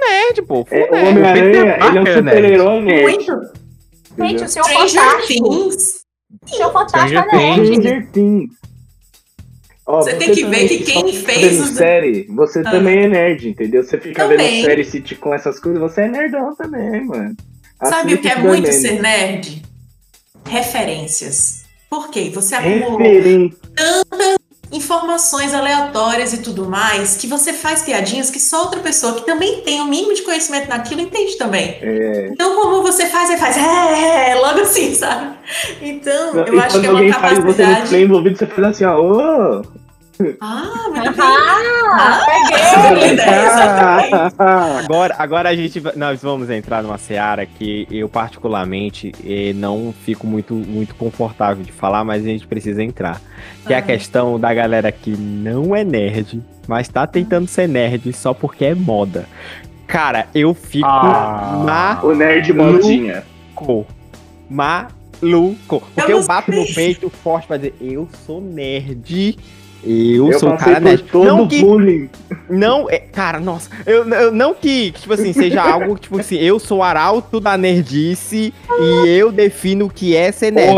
nerd, pô. Full É, o nerd. Homem-Aranha, ele é um né? super-herói nerd. Muito. Gente, o Senhor Stranger Fantástico. Things. O Senhor Fantástico Stranger é Things. Ó, Você tem que ver que quem fez os- série, você Ah. também é nerd, entendeu? Você fica Também. vendo série sitcom, essas coisas, você é nerdão também, mano. Sabe Assiste o que é muito ser nerd? Referências. Por quê? Você acumulou Referente. Informações aleatórias e tudo mais que você faz piadinhas que só outra pessoa que também tem o mínimo de conhecimento naquilo entende também. É. Então, como você faz, você faz, é, é, é, logo assim, sabe? Então, Não, eu acho que é uma alguém faz você não capacidade. envolvido, você faz assim, ó, ô, Ah, muito bem. Ah, ideia, exatamente. Agora, agora a gente vai- nós vamos entrar numa seara que eu particularmente eh, não fico muito, muito confortável de falar, mas a gente precisa entrar. Que é a Ah. questão da galera que não é nerd, mas tá tentando ser nerd só porque é moda. Cara, eu fico Ah. o nerd modinha. maluco. Maluco. Porque Eu eu, bato no peito forte pra dizer, eu sou nerd. Eu, Eu sou passei cara nerd. Não o que bullying. não, é, cara, nossa, eu, eu- não que, que, tipo assim, seja algo, tipo assim, eu sou o arauto da nerdice e eu defino o que é ser nerd.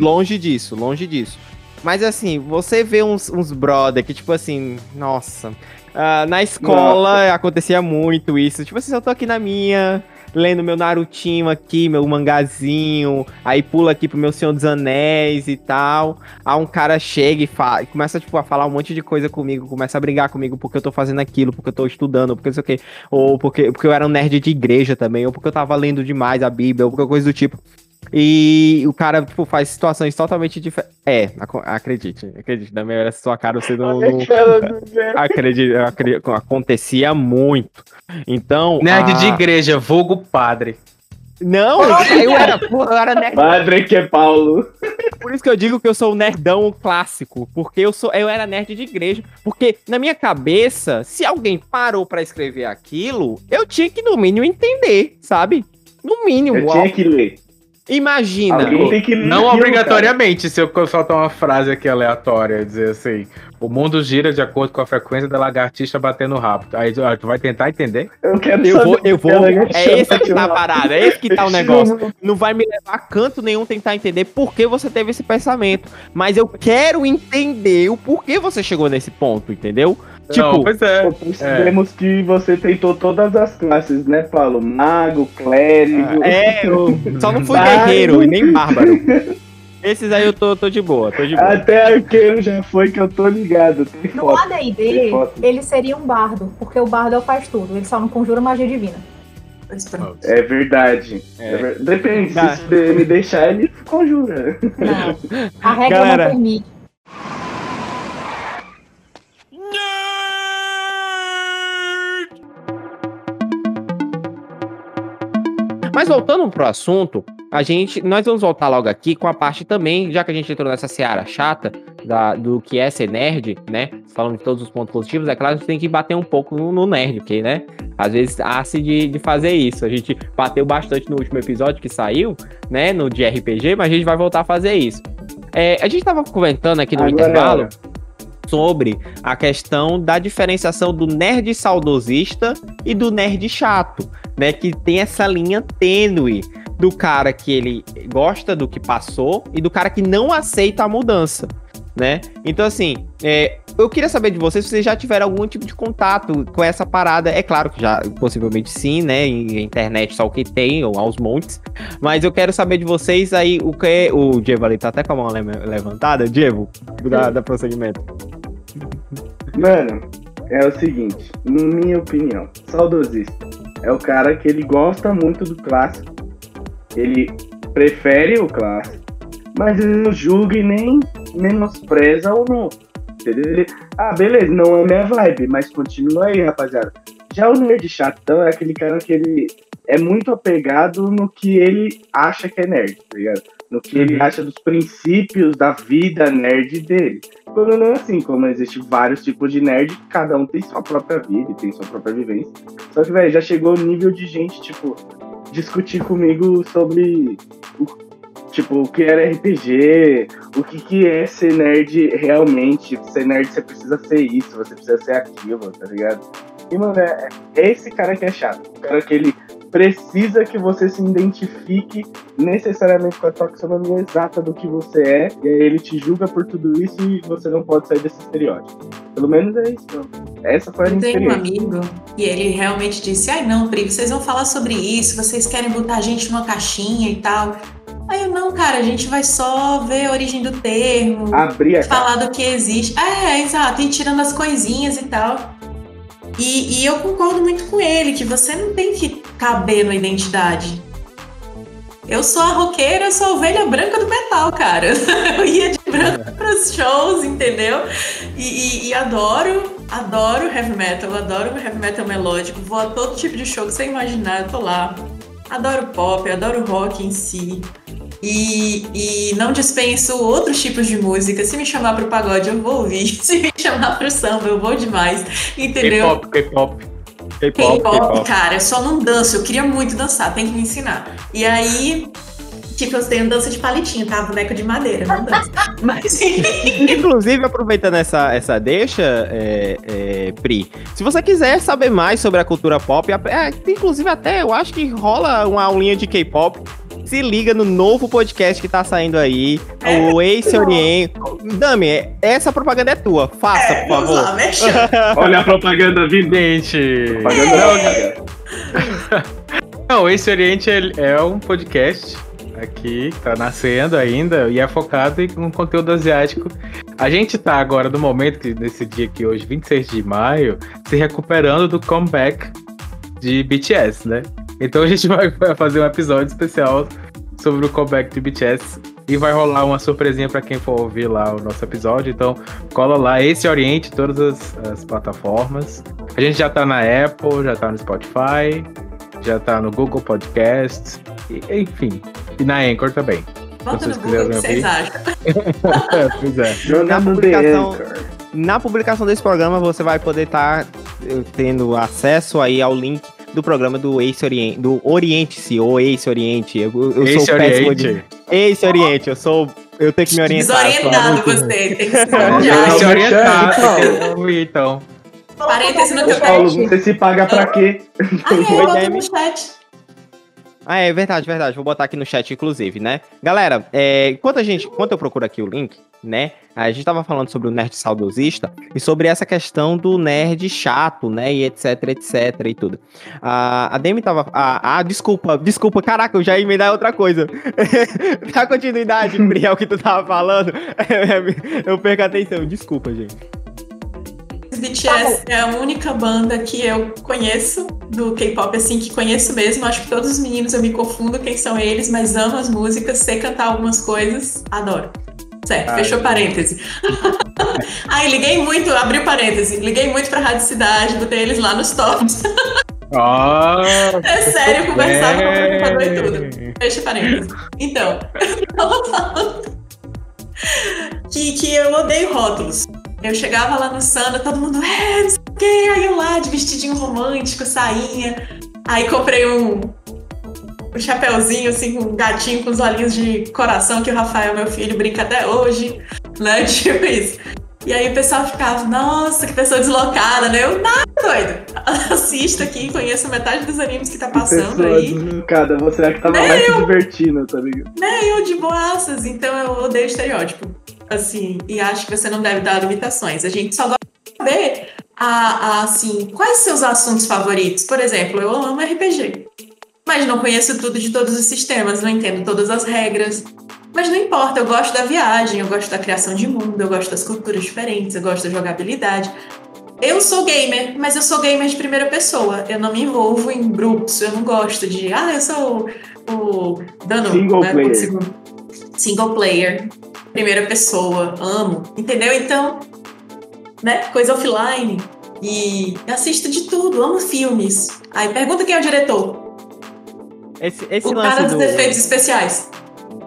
Longe disso, longe disso. Mas assim, você vê uns, uns brother que, tipo assim, nossa, ah, na escola acontecia muito isso. Tipo assim, eu tô aqui na minha, lendo meu Narutinho aqui, meu mangazinho, aí pula aqui pro meu Senhor dos Anéis e tal. Aí um cara chega e, fala, começa, tipo, a falar um monte de coisa comigo, começa a brigar comigo porque eu tô fazendo aquilo, porque eu tô estudando, porque não sei o quê. Ou porque, porque eu era um nerd de igreja também, ou porque eu tava lendo demais a Bíblia, ou qualquer coisa do tipo. E o cara, tipo, faz situações totalmente diferentes. É, ac- acredite, acredite, da minha sua cara você não. não... Acredite, acredite, acontecia muito. Então. Nerd de a- igreja, vulgo padre. Não, eu era, porra, eu era nerd. Padre que é Paulo. Por isso que eu digo que eu sou o nerdão clássico. Porque eu sou, eu era nerd de igreja. Porque na minha cabeça, se alguém parou pra escrever aquilo, eu tinha que no mínimo entender, sabe? No mínimo. Eu tinha que ler. Imagina. Alguém tem que ler. Não obrigatoriamente, se eu soltar uma frase aqui aleatória, dizer assim, o mundo gira de acordo com a frequência da lagartixa batendo o rabo. Aí tu vai tentar entender? cara. Eu quero Eu vou, eu vou. É esse que tá a parada, é esse que tá o negócio. Não vai me levar a canto nenhum tentar entender por que você teve esse pensamento. Mas eu quero entender o porquê você chegou nesse ponto, entendeu? Tipo, Não, pois é. Percebemos que você tentou todas as classes, né, Paulo? Mago, clérigo. É, eu só não fui guerreiro e nem bárbaro. Esses aí eu tô, tô de boa, tô de boa. Até arqueiro já foi que eu tô ligado. Tem No foto. AD&D, Tem foto. ele seria um bardo, porque o bardo é o faz tudo, ele só não conjura magia divina. É verdade. É. É ver- Depende, se me deixar, ele conjura. Não. A regra Galera. não permite. Mas voltando pro assunto, a gente, nós vamos voltar logo aqui com a parte também, já que a gente entrou nessa seara chata da, do que é ser nerd, né? Falando de todos os pontos positivos, é claro que a gente tem que bater um pouco no, no nerd, porque, né? Às vezes há-se de, de fazer isso. A gente bateu bastante no último episódio que saiu, né? No de RPG, mas a gente vai voltar a fazer isso. É, a gente tava comentando aqui no Agora é intervalo hora. Sobre a questão da diferenciação do nerd saudosista e do nerd chato, né? Que tem essa linha tênue do cara que ele gosta do que passou e do cara que não aceita a mudança, né? Então, assim, é, eu queria saber de vocês se vocês já tiveram algum tipo de contato com essa parada. É claro que já, possivelmente sim, né? Em internet só o que tem, ou aos montes. Mas eu quero saber de vocês aí o que é. O Diego ali tá até com a mão le- levantada. Diego, dá, dá prosseguimento. Mano, é o seguinte, na minha opinião, saudosista é o cara que ele gosta muito do clássico, ele prefere o clássico, mas ele não julga e nem menospreza o novo. Entendeu? Ele, ah, beleza, não é minha vibe, mas continua aí, rapaziada. Já o nerd chatão é aquele cara que ele é muito apegado no que ele acha que é nerd, tá ligado? No que ele acha dos princípios da vida nerd dele. Quando não é assim, como existe vários tipos de nerd, cada um tem sua própria vida e tem sua própria vivência. Só que, velho, já chegou o nível de gente, tipo, discutir comigo sobre o, tipo, o que era RPG, o que, que é ser nerd realmente. Ser nerd você precisa ser isso, você precisa ser aquilo, tá ligado? E, mano, é, é esse cara que é chato. O cara que ele precisa que você se identifique necessariamente com a taxonomia exata do que você é, e aí ele te julga por tudo isso e você não pode sair desse estereótipo. Pelo menos é isso. Essa foi a Eu minha tenho um amigo e ele realmente disse: Ai, não, Pri, vocês vão falar sobre isso, vocês querem botar a gente numa caixinha e tal. Aí eu, não, cara, a gente vai só ver a origem do termo, Abrir falar do que existe. É, exato, e tirando as coisinhas e tal. E, e eu concordo muito com ele, que você não tem que caber na identidade. Eu sou a roqueira, eu sou a ovelha branca do metal, cara. Eu ia de branco pros shows, entendeu? E, e, e, adoro, adoro heavy metal, adoro heavy metal melódico. Vou a todo tipo de show que você imaginar, eu tô lá. Adoro pop, adoro rock em si. E, e não dispenso outros tipos de música. Se me chamar pro pagode, eu vou ouvir. Se me chamar pro samba, eu vou demais. Entendeu? K-pop, K-pop. K-pop, cara, eu só não danço. Eu queria muito dançar, tem que me ensinar. E aí, Tipo, eu tenho dança de palitinho, tá? Boneco de madeira, não dança. Mas, Inclusive, aproveitando essa, essa deixa, é, é, Pri, se você quiser saber mais sobre a cultura pop, é, inclusive até eu acho que rola uma aulinha de K-pop. Se liga no novo podcast que tá saindo aí, É, o Ace Orient. Dami, essa propaganda é tua. Faça, é, por vamos favor. lá. Olha a propaganda vindo. Gente. Propaganda não, cara. Não, esse Oriente é, é um podcast aqui, tá nascendo ainda e é focado em um conteúdo asiático. A gente tá agora no momento, que nesse dia aqui hoje, 26 de maio, se recuperando do comeback de BTS, né? Então a gente vai fazer um episódio especial sobre o comeback de BTS e vai rolar uma surpresinha pra quem for ouvir lá o nosso episódio. Então cola lá, esse Oriente, todas as, as plataformas. A gente já tá na Apple, já tá no Spotify, já tá no Google Podcast, e- enfim. E na Anchor também. Bota no vocês Google o que vocês acham. pois é. Joga Na no publicação-. Na publicação desse programa, você vai poder estar tendo acesso aí ao link do programa do Ace Oriente, do Oriente-se, ou Ace Oriente. Eu, eu Esse sou péssimo Oriente. de... Ace Oriente, eu sou... Eu tenho que me orientar. Desorientado muito- você, tem que se orientar. se tem que ouvir, então. Parêntese no teu Ô, Paulo, chat. você se paga pra quê? Ah, é, bota no chat. Ah, é verdade, verdade. Vou botar aqui no chat, inclusive, né? Galera, é, enquanto a gente, enquanto eu procuro aqui o link, né? A gente tava falando sobre o nerd saudosista e sobre essa questão do nerd chato, né? E etc, etc e tudo. A, a Demi tava. Ah, desculpa, desculpa, caraca, eu já ia emendar outra coisa. Dá continuidade, o que tu tava falando. eu perco a atenção, desculpa, gente. BTS é a única banda que eu conheço do K-pop, assim, que conheço mesmo. Acho que todos os meninos eu me confundo quem são eles, mas amo as músicas, sei cantar algumas coisas, adoro. Certo, Ai, fechou parêntese. Aí liguei muito, abriu parêntese, liguei muito pra Rádio Cidade, botei eles lá nos tops. Ó, É sério, eu conversava com o computador e tudo. tudo. Fecha parênteses. Então, eu tava falando que, que eu odeio rótulos. Eu chegava lá no Sana, todo mundo, é, não sei o quê. Aí eu lá, de vestidinho romântico, sainha. Aí comprei um, um chapéuzinho, assim, com um gatinho com os olhinhos de coração, que o Rafael, meu filho, brinca até hoje, né? Tipo isso. E aí o pessoal ficava, nossa, que pessoa deslocada, né? Eu, nada, doido. Assisto aqui, conheço metade dos animes que tá passando Pessoa aí. deslocada, você é que tava mais se divertindo, tá ligado? É, eu de boaças, então eu odeio estereótipo. Assim, e acho que você não deve dar limitações. A gente só gosta de saber, a, a, assim, quais seus assuntos favoritos. Por exemplo, eu amo RPG. Mas não conheço tudo de todos os sistemas, não entendo todas as regras. Mas não importa, eu gosto da viagem, eu gosto da criação de mundo, eu gosto das culturas diferentes, eu gosto da jogabilidade. Eu sou gamer, mas eu sou gamer de primeira pessoa. Eu não me envolvo em grupos, eu não gosto de, ah, eu sou o, o dano, Single né, player. single player, primeira pessoa, amo, entendeu? Então, né, coisa offline. E assisto de tudo, amo filmes. Aí pergunta quem é o diretor. Esse, esse o cara dos do... efeitos especiais.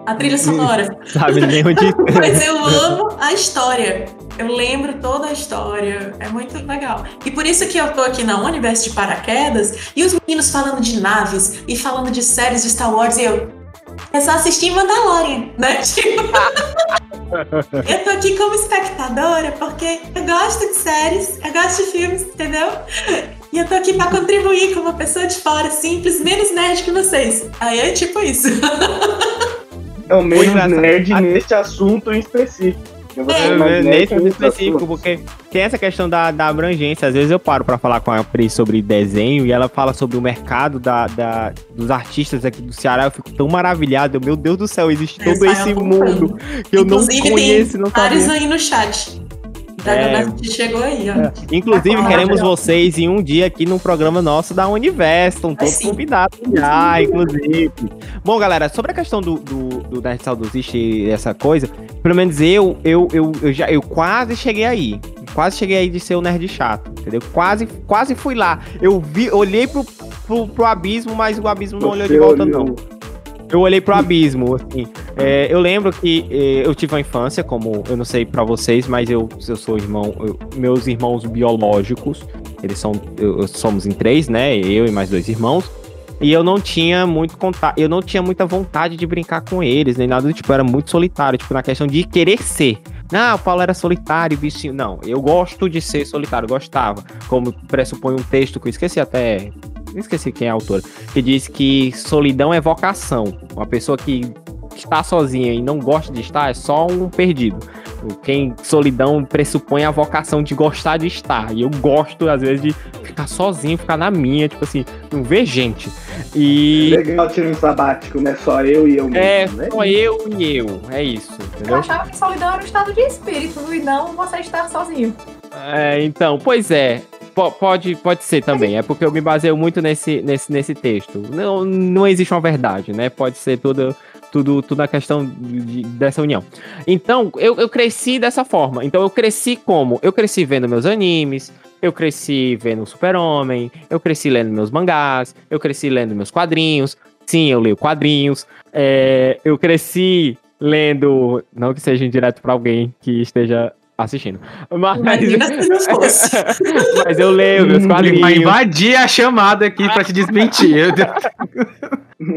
A trilha sonora. Sabe nem onde... Mas eu amo a história. Eu lembro toda a história. É muito legal. E por isso que eu tô aqui na Universo de Paraquedas e os meninos falando de naves e falando de séries de Star Wars e eu. É só assistir Mandalorian, né? Tipo, eu tô aqui como espectadora porque eu gosto de séries, eu gosto de filmes, entendeu? E eu tô aqui pra contribuir como uma pessoa de fora, simples, menos nerd que vocês. Aí é tipo isso. É o menos engraçado. nerd A- nesse assunto em específico. É, Nesse nesse específico, porque tem essa questão da, da abrangência. Às vezes eu paro pra falar com a Pri sobre desenho e ela fala sobre o mercado da, da- dos artistas aqui do Ceará. Eu fico tão maravilhado. Eu, Meu Deus do céu, existe todo esse mundo que eu Inclusive, não conheço, não Vários aí no chat. Dragon É. Nest chegou aí, ó. Inclusive, Ah, queremos vocês em um dia aqui no programa nosso da Universo. Estão todos sim. convidados já, inclusive. Bom, galera, sobre a questão do, do, do Nerd Saudosista e essa coisa, pelo menos eu, eu, eu, eu, já, eu quase cheguei aí. Quase cheguei aí de ser o nerd chato, entendeu? Quase, quase fui lá. Eu vi, olhei pro, pro, pro abismo, mas o abismo não olhou de Você volta, olhou- não. Eu olhei pro abismo, assim. É, eu lembro que é, eu tive uma infância, como eu não sei pra vocês, mas eu, eu sou irmão, eu- meus irmãos biológicos, eles são, eu- somos em três, né? Eu e mais dois irmãos. E eu não tinha muito contato, eu não tinha muita vontade de brincar com eles, nem nada do tipo, eu era muito solitário, tipo, na questão de querer ser. Não, o Paulo era solitário, bichinho. Não, eu gosto de ser solitário, gostava. Como pressupõe um texto que eu esqueci até. Esqueci quem é a autora. Que diz que solidão é vocação. Uma pessoa que está sozinha e não gosta de estar é só um perdido. Quem solidão pressupõe a vocação de gostar de estar. E eu gosto, às vezes, de ficar sozinho, ficar na minha, tipo assim, não ver gente. E. Legal tirar um sabático, né? Só eu e eu mesmo, É, né? só eu e eu. É isso, Eu entendeu? achava que solidão era um estado de espírito e não você estar sozinho. É, então, pois é. Po- Pode, pode ser também. É porque eu me baseio muito nesse, nesse, nesse texto. Não, não existe uma verdade, né? Pode ser tudo, tudo, tudo a questão de- dessa união. Então, eu, eu cresci dessa forma. Então, eu cresci como? Eu cresci vendo meus animes, eu cresci vendo Super-Homem, eu cresci lendo meus mangás, eu cresci lendo meus quadrinhos. Sim, eu leio quadrinhos. É, eu cresci lendo. Não que seja indireto pra alguém que esteja assistindo. Mas, mas eu leio meus Ele vai quadrinhos. invadir a chamada aqui pra te desmentir.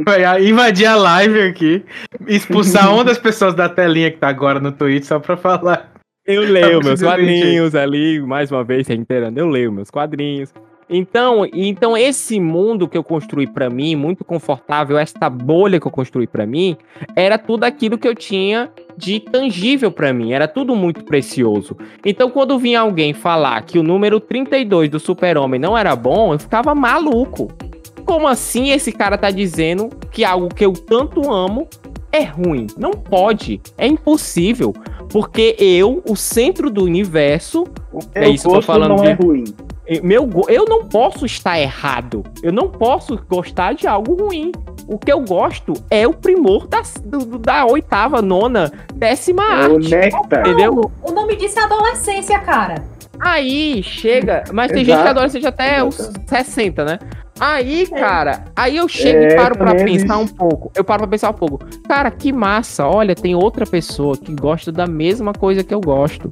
Vai invadir a live aqui, expulsar uma das pessoas da telinha que tá agora no Twitch só pra falar. Eu leio meus quadrinhos ali, mais uma vez, reiterando, eu leio meus quadrinhos. Então, então esse mundo que eu construí pra mim, muito confortável, esta bolha que eu construí pra mim, era tudo aquilo que eu tinha de tangível pra mim, era tudo muito precioso. Então, quando vinha alguém falar que o número 32 do Super-Homem não era bom, eu ficava maluco. Como assim esse cara tá dizendo que algo que eu tanto amo é ruim? Não pode, é impossível. Porque eu, o centro do universo, É Meu isso que eu tô falando não de- é ruim. Meu, eu não posso estar errado. Eu não posso gostar de algo ruim. O que eu gosto é o primor da, do- da oitava, nona, décima É o arte. Entendeu? O nome disso é adolescência, cara. Aí chega. Mas tem Exato. gente que adolescente até os 60, né? Aí, cara, aí eu chego É, e paro pra pensar existe. um pouco. Eu paro pra pensar um pouco. Cara, que massa. Olha, tem outra pessoa que gosta da mesma coisa que eu gosto.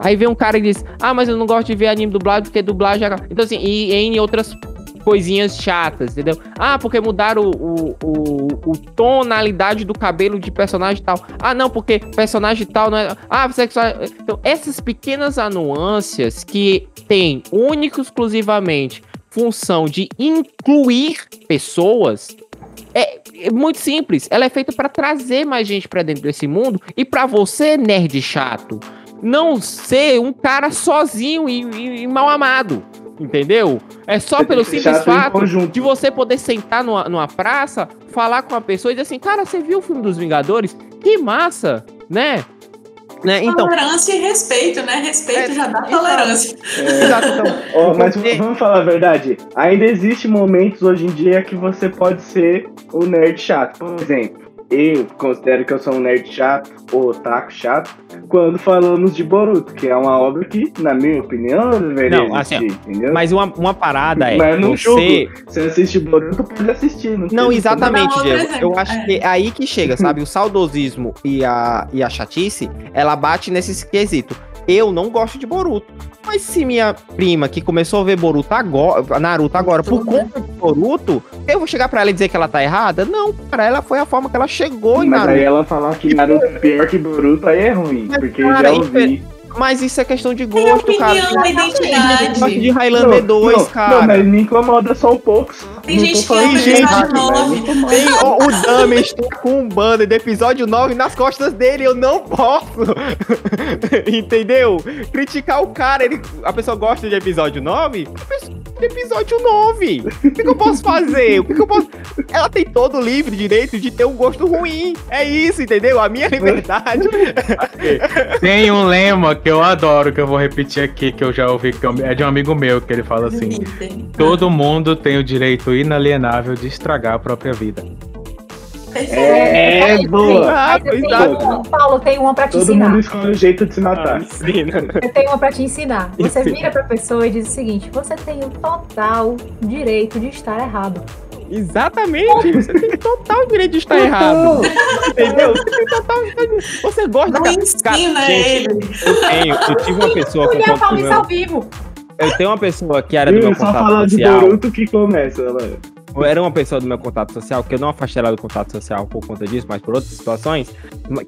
Aí vem um cara e diz: Ah, mas eu não gosto de ver anime dublado porque dublagem é. Então, assim, e em outras coisinhas chatas, entendeu? Ah, porque mudaram o, o, o, o tonalidade do cabelo de personagem tal. Ah, não, porque personagem tal não é. Ah, só. Então, essas pequenas anuâncias que tem único exclusivamente função de incluir pessoas. É, é muito simples. Ela é feita para trazer mais gente para dentro desse mundo e para você, nerd chato, não ser um cara sozinho e, e- e mal amado. Entendeu? É só Você pelo simples fato de você poder sentar numa, numa praça, falar com uma pessoa e dizer assim, cara, você viu o filme dos Vingadores? Que massa, né? né? Então, Tolerância e respeito, né? Respeito É, já dá exato. tolerância. exato, então, Ó, mas vamos falar a verdade. Ainda existe momentos hoje em dia que você pode ser o nerd chato. Por exemplo, eu considero que eu sou um nerd chato, ou otaku chato, quando falamos de Boruto, que é uma obra que, na minha opinião, deveria Não, assim, entendeu? mas uma, uma parada é Mas não você... Você assiste Boruto, pode assistir. Não, Não, exatamente, Diego. Eu acho que é aí que chega, sabe? O saudosismo e a, e a chatice, ela bate nesse quesito. Eu não gosto de Boruto. Mas se minha prima, que começou a ver Boruto agora, Naruto agora, por conta de Boruto, eu vou chegar pra ela e dizer que ela tá errada? Não, para ela foi a forma que ela chegou em Mas aí Naruto. ela falar que Naruto é pior que Boruto, aí é ruim. Mas, porque cara, já ouvi. Mas isso é questão de Tem gosto, cara. Tem identidade. gosta de Highlander 2, não, cara. Não, mas me incomoda só um pouco. só. Tem gente que Tem ama episódio que- mas 9. muito mal. Tem o, o Dames com um banner do episódio 9 nas costas dele, eu não posso. Entendeu? Criticar o cara, ele, a pessoa gosta de episódio 9? A pessoa de episódio 9. O que, que eu posso fazer? O que, que eu posso. Ela tem todo o livre direito de ter um gosto ruim. É isso, entendeu? A minha liberdade. Tem um lema que eu adoro, que eu vou repetir aqui, que eu já ouvi, que é de um amigo meu, que ele fala assim: Todo mundo tem o direito inalienável de estragar a própria vida. É, boa. Ah, eu exato. tenho uma, Paulo, tem uma pra te Todo ensinar. mundo escolhe o jeito de se matar. Eu tenho uma pra te ensinar. Você vira pra pessoa e diz o seguinte: você tem o total direito de estar errado. Exatamente. Você tem total direito de estar errado. Entendeu? Você tem total. Você gosta Não cara, ensina gente, ele. Eu tenho, eu tive uma pessoa com Mulher fala isso contato. ao vivo. Eu tenho uma pessoa que era do meu Viu? Só contato falar de social. Boruto que começa, mano. Era uma pessoa do meu contato social, que eu não afastei ela do contato social por conta disso, mas por outras situações,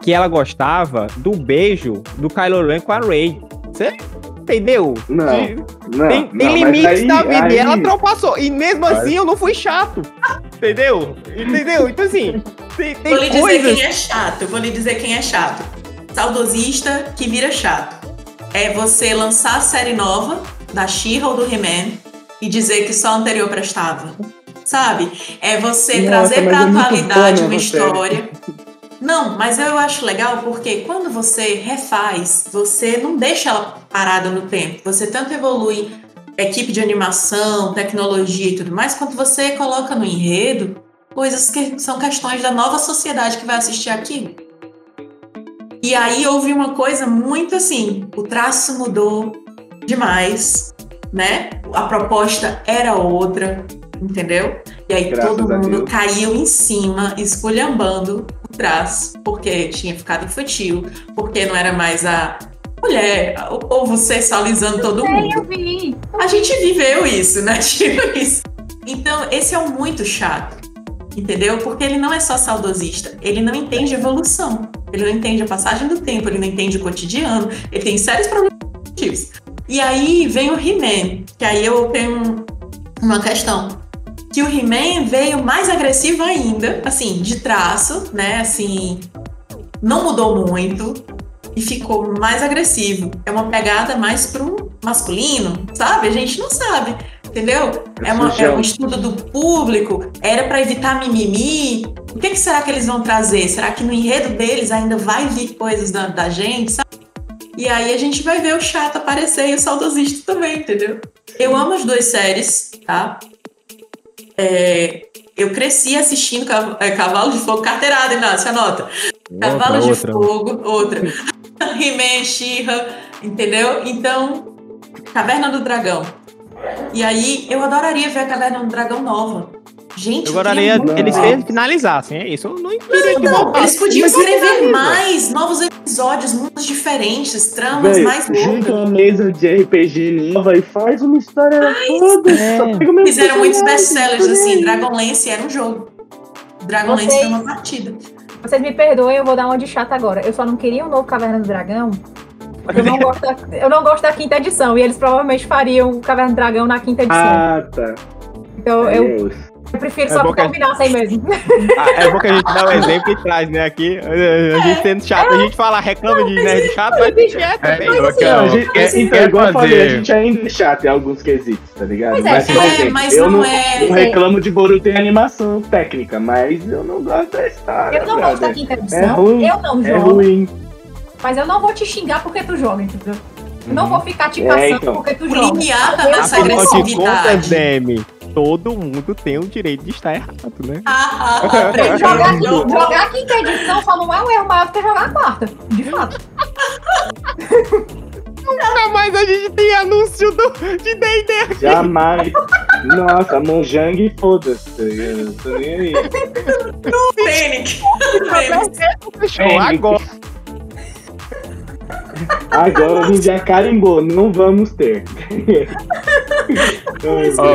que ela gostava do beijo do Kylo Ren com a Rey. Você entendeu? Não, De- Não, tem tem não, limites aí- da vida aí- e ela ultrapassou. E mesmo assim eu não fui chato. Entendeu? Entendeu? Então assim, tem, tem Vou lhe dizer coisas. quem é chato. Vou lhe dizer quem é chato. Saudosista que vira chato. É você lançar a série nova da She-Ra ou do He-Man e dizer que só a anterior prestava. Sabe? É você Nossa, trazer mas pra é atualidade boa uma a história. Não, mas eu acho legal porque quando você refaz, você não deixa ela parada no tempo. Você tanto evolui equipe de animação, tecnologia e tudo mais, quanto você coloca no enredo coisas que são questões da nova sociedade que vai assistir aquilo. E aí houve uma coisa muito assim, o traço mudou demais, né? A proposta era outra, entendeu? E aí Graças todo mundo Deus. caiu em cima, esculhambando o traço, porque tinha ficado infantil, porque não era mais a mulher, o povo sexualizando todo mundo. É, eu vi. A gente viveu isso, né? Tipo isso. Então, esse é um muito chato, entendeu? Porque ele não é só saudosista, ele não entende evolução, ele não entende a passagem do tempo, ele não entende o cotidiano, ele tem sérios problemas. E aí vem o He-Man, que aí eu tenho um- uma questão. Que o He-Man veio mais agressivo ainda, assim, de traço, né? Assim, não mudou muito e ficou mais agressivo. É uma pegada mais pro masculino, sabe? A gente não sabe, entendeu? É, uma- é um estudo do público, era para evitar mimimi. O que, que será que eles vão trazer? Será que no enredo deles ainda vai vir coisas da, da gente, sabe? E aí a gente vai ver o chato aparecer e o saudosista também, entendeu? Eu amo as duas séries, tá? É, eu cresci assistindo é, Cavalo de Fogo, carteirada, Inácio, anota. Cavalo de outra. Fogo, outra. He-Man, She-Ra, entendeu? Então, Caverna do Dragão. E aí, eu adoraria ver a Caverna do Dragão nova. Gente, Eu que eles finalizassem, é isso. Eu não que Não, eles podiam Mas escrever mais novos episódios, mundos diferentes, tramas Véi, mais junta loucas. uma mesa de RPG nova e faz uma história foda. É. Fizeram muitos best-sellers, tudo assim. Dragonlance era um jogo. Dragonlance Vocês- foi uma partida. Vocês me perdoem, eu vou dar uma de chata agora. Eu só não queria um novo Caverna do Dragão. Eu não, gosto da, eu não gosto da quinta edição. E eles provavelmente fariam o Caverna do Dragão na quinta edição. Ah, tá. então eu, Deus. eu prefiro É só bom que que a- combinassem mesmo. Ah, é bom que a gente dá um exemplo e traz, né? Aqui, a gente sendo chato, a gente fala, reclama de nerd chato, mas a gente é também. eu assim, Não, a gente, então, quer igual eu falei, a fazer- gente ainda é chato em alguns quesitos, tá ligado? Pois é, por é, exemplo, mas eu não não, é- não reclamo de Boruto em animação técnica, mas eu não gosto da história. Eu não gosto da quinta É edição. ruim, eu não É jogo. ruim. Mas eu não vou te xingar porque tu joga, entendeu? Eu não Uhum. vou ficar te É, caçando então. porque tu O joga. limiar Eu nessa sou- Afinal de agressividade. contas, Demi, todo mundo tem o direito de estar errado, né? Ah, ah, ah. Jogar, jogar quinta edição só não é um erro maior do que jogar a quarta. De fato. Nunca mais a gente tem anúncio do, de D&D aqui. Jamais. Nossa, Monjang, foda-se. tá? Eu tô nem aí. Fênix. Fênix. Fechou, É, agora. Agora a gente já carimbou, não vamos ter.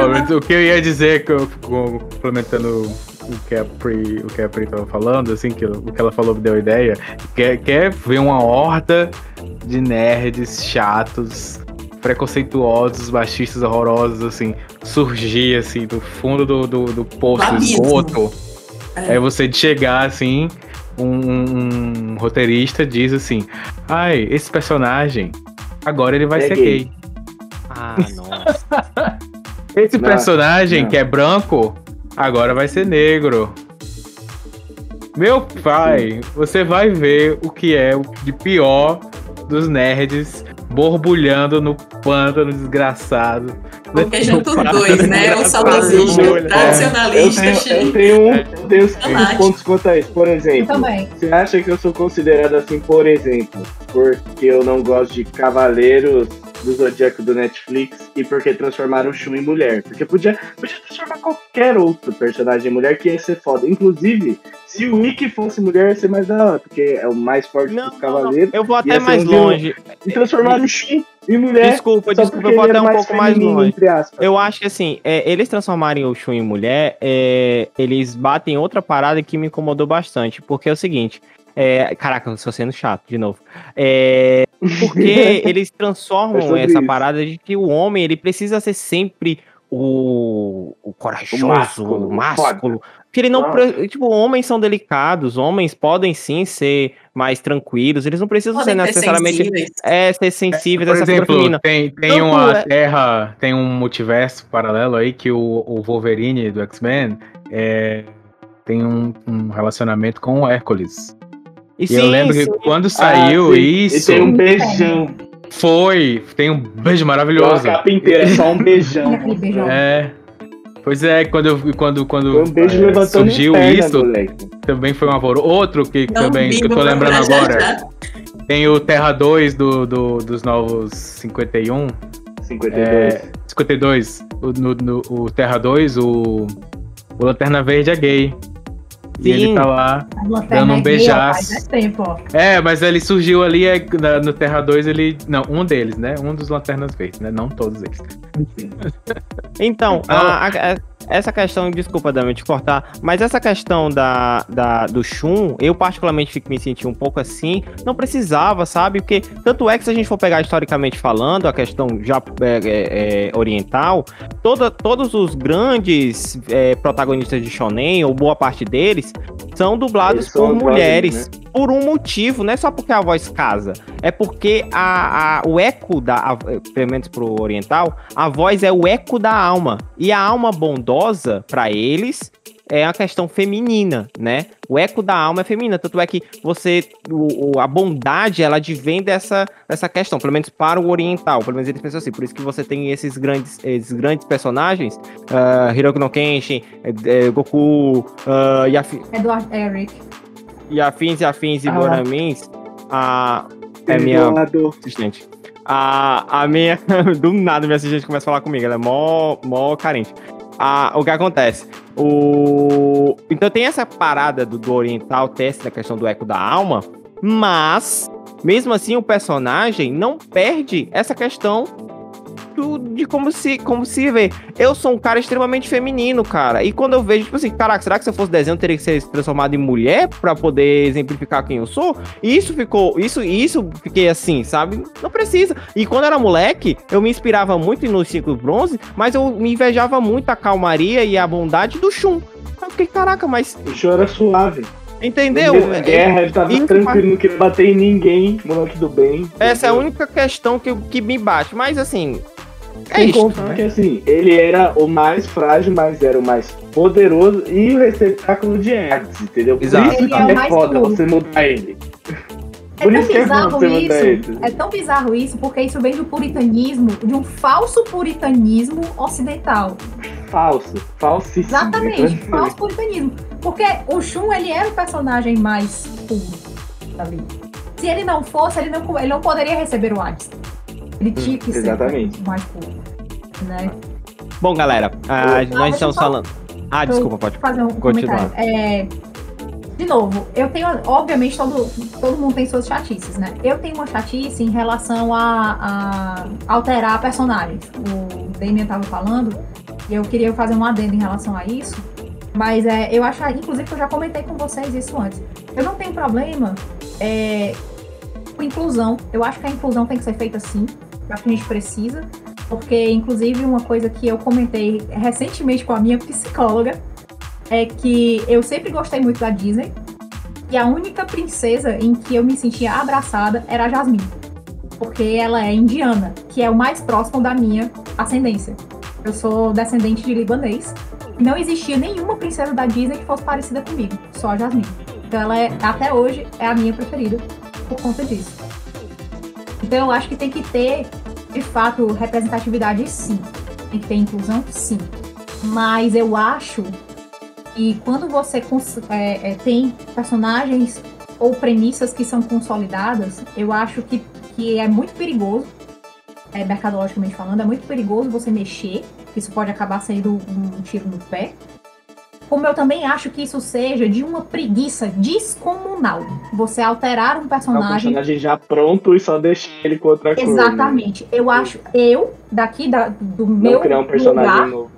Mas o que eu ia dizer, que eu, com- complementando o que a Pri, o que a Pri tava falando, assim, que o que ela falou me deu ideia, quer, quer ver uma horda de nerds chatos preconceituosos, machistas horrorosos, assim, surgir, assim, do fundo do, do, do poço, esgoto. É. É você de chegar, assim, um, um roteirista diz assim, ai, esse personagem, agora ele vai É ser gay." gay. Ah, nossa. Esse Não, personagem não. que é branco, agora vai ser negro. Meu pai, você vai ver o que é o de pior dos nerds borbulhando no pântano desgraçado. Porque junto os dois, né? O saudosista, É. o Eu tradicionalista, tenho, eu cheio. tenho, um- eu tenho uns pontos quanto a isso. Por exemplo, você acha que eu sou considerado assim, por exemplo, porque eu não gosto de Cavaleiros do Zodíaco do Netflix e porque transformaram o Shun em mulher? Porque podia, podia transformar qualquer outro personagem em mulher que ia ser foda. Inclusive, se o Ikki fosse mulher, ia ser mais da hora, porque é o mais forte Não, dos. Cavaleiros. Eu vou até mais um longe. E transformaram o Shun em mulher. Desculpa, desculpa, eu vou até um pouco mais longe. Eu acho que assim, é, eles transformarem o Shun em mulher, é, eles batem outra parada que me incomodou bastante. Porque é o seguinte. É, caraca, eu estou sendo chato de novo. É, porque eles É transformam sobre essa isso. parada de que o homem ele precisa ser sempre o, o corajoso, O másculo, másculo. Que ele não. Ah. Tipo, homens são delicados, homens podem sim ser mais tranquilos, eles não precisam ser Podem ser necessariamente sensíveis. é, ser sensíveis a Por exemplo, feminina. tem, tem Tanto uma é- terra, tem um multiverso paralelo aí que o, o Wolverine do X-Men é, tem um, um relacionamento com o Hércules. E, E eu lembro que quando saiu Ah, sim. isso, E tem um beijão. foi, tem um beijo maravilhoso. capa inteira, é só um beijão. É. Pois é, quando eu quando, quando Foi um beijo é, surgiu perna, isso, moleque. também foi um alvoroço. Outro que Não também que eu tô lembrando agora, tem o Terra 2 do, do- dos novos 51, 52. É, 52, o, no, no- o Terra 2, o, o Lanterna Verde é gay. E ele Sim. tá lá. Dando um é ó, beijaço. Tempo, ó. É, mas ele surgiu ali é, na- no Terra 2, ele. Não, um deles, né? Um dos Lanternas Verdes, né? Não todos eles. Então, Então- a- a- a- essa questão, desculpa, Dami, te cortar, mas essa questão da, da- do Shun, eu particularmente fico me sentindo um pouco assim, não precisava, sabe? Porque tanto é que se a gente for pegar historicamente falando, a questão já é, é, é, oriental, toda, todos os grandes é, protagonistas de Shonen, ou boa parte deles, são dublados por mulheres. Por um motivo, não é só porque a voz casa, é porque a, a- o eco da, a, pelo menos pro oriental, a voz é o eco da alma. E a alma bondosa, pra eles, é a questão feminina, né? O eco da alma é feminina. Tanto é que você. o- o- a bondade, ela advém dessa, dessa questão, pelo menos para o oriental. Pelo menos eles pensam assim. Por isso que você tem esses grandes, esses grandes personagens: uh, Hiroki no Kenshin, eh, eh, Goku, uh, e, afi- Eduardo Eric. e afins e afins e Ah. Boramins. A, é minha assistente. A, a minha. Do nada, minha assistente começa a falar comigo. Ela é mó, mó carente. O que acontece? O... Então tem essa parada do, do oriental, ter essa questão do eco da alma, mas, mesmo assim, o personagem não perde essa questão do- de como se, como se vê. Eu sou um cara extremamente feminino, cara. E quando eu vejo, tipo assim, caraca, será que se eu fosse desenho, eu teria que ser transformado em mulher pra poder exemplificar quem eu sou? E isso ficou, isso, isso fiquei assim, sabe? Não precisa. E quando eu era moleque, eu me inspirava muito nos ciclos bronze, mas eu me invejava muito a calmaria e a bondade do Shun. Eu fiquei, caraca, mas O show era suave. entendeu? No meio da guerra, ele tava isso tranquilo, não queria bater em ninguém, moleque do bem. Essa é a única questão que, que me bate. Mas assim, é isso. contar né? que assim, ele era o mais frágil, mas era o mais poderoso e o receptáculo de Hertz, entendeu? Por Exato. isso Ele que é é mais foda puro. você mudar ele. É Por tão isso que é bizarro você mudar isso. ele. É tão bizarro isso, porque isso vem do puritanismo, de um falso puritanismo ocidental. Falso, falsíssimo. Exatamente, falso puritanismo. Porque o Shun, ele era o personagem mais puro ali. Se ele não fosse, ele não, ele não poderia receber o Hades. Ele tinha que ser exatamente. o mais puro. Né? Bom, galera, ah, Eu- nós estamos só- falando. Ah, desculpa, pode. fazer um Continuar. comentário. É, de novo, eu tenho, obviamente, todo, todo mundo tem suas chatices, né? Eu tenho uma chatice em relação a, a alterar personagens. O Damien tava falando, e eu queria fazer um adendo em relação a isso. Mas é, eu acho, inclusive, que eu já comentei com vocês isso antes. Eu não tenho problema é, com inclusão. Eu acho que a inclusão tem que ser feita sim. Acho que a gente precisa, porque inclusive uma coisa que eu comentei recentemente com a minha psicóloga é que eu sempre gostei muito da Disney e a única princesa em que eu me sentia abraçada era a Jasmine, porque ela é indiana, que é o mais próximo da minha ascendência. Eu sou descendente de libanês. Não existia nenhuma princesa da Disney que fosse parecida comigo, só a Jasmine. Então ela é, até hoje, é a minha preferida por conta disso. Então eu acho que tem que ter, de fato, representatividade sim. Tem que ter inclusão sim. Mas eu acho que quando você é, é, tem personagens ou premissas que são consolidadas, eu acho que, que é muito perigoso, é, mercadologicamente falando, é muito perigoso você mexer, que isso pode acabar sendo um tiro no pé. Como eu também acho que isso seja de uma preguiça descomunal. Você alterar um personagem. É um personagem já pronto e só deixar ele com outra coisa. Né? Exatamente. Né? Eu acho, eu, daqui da, do Não meu. criar um personagem lugar, novo.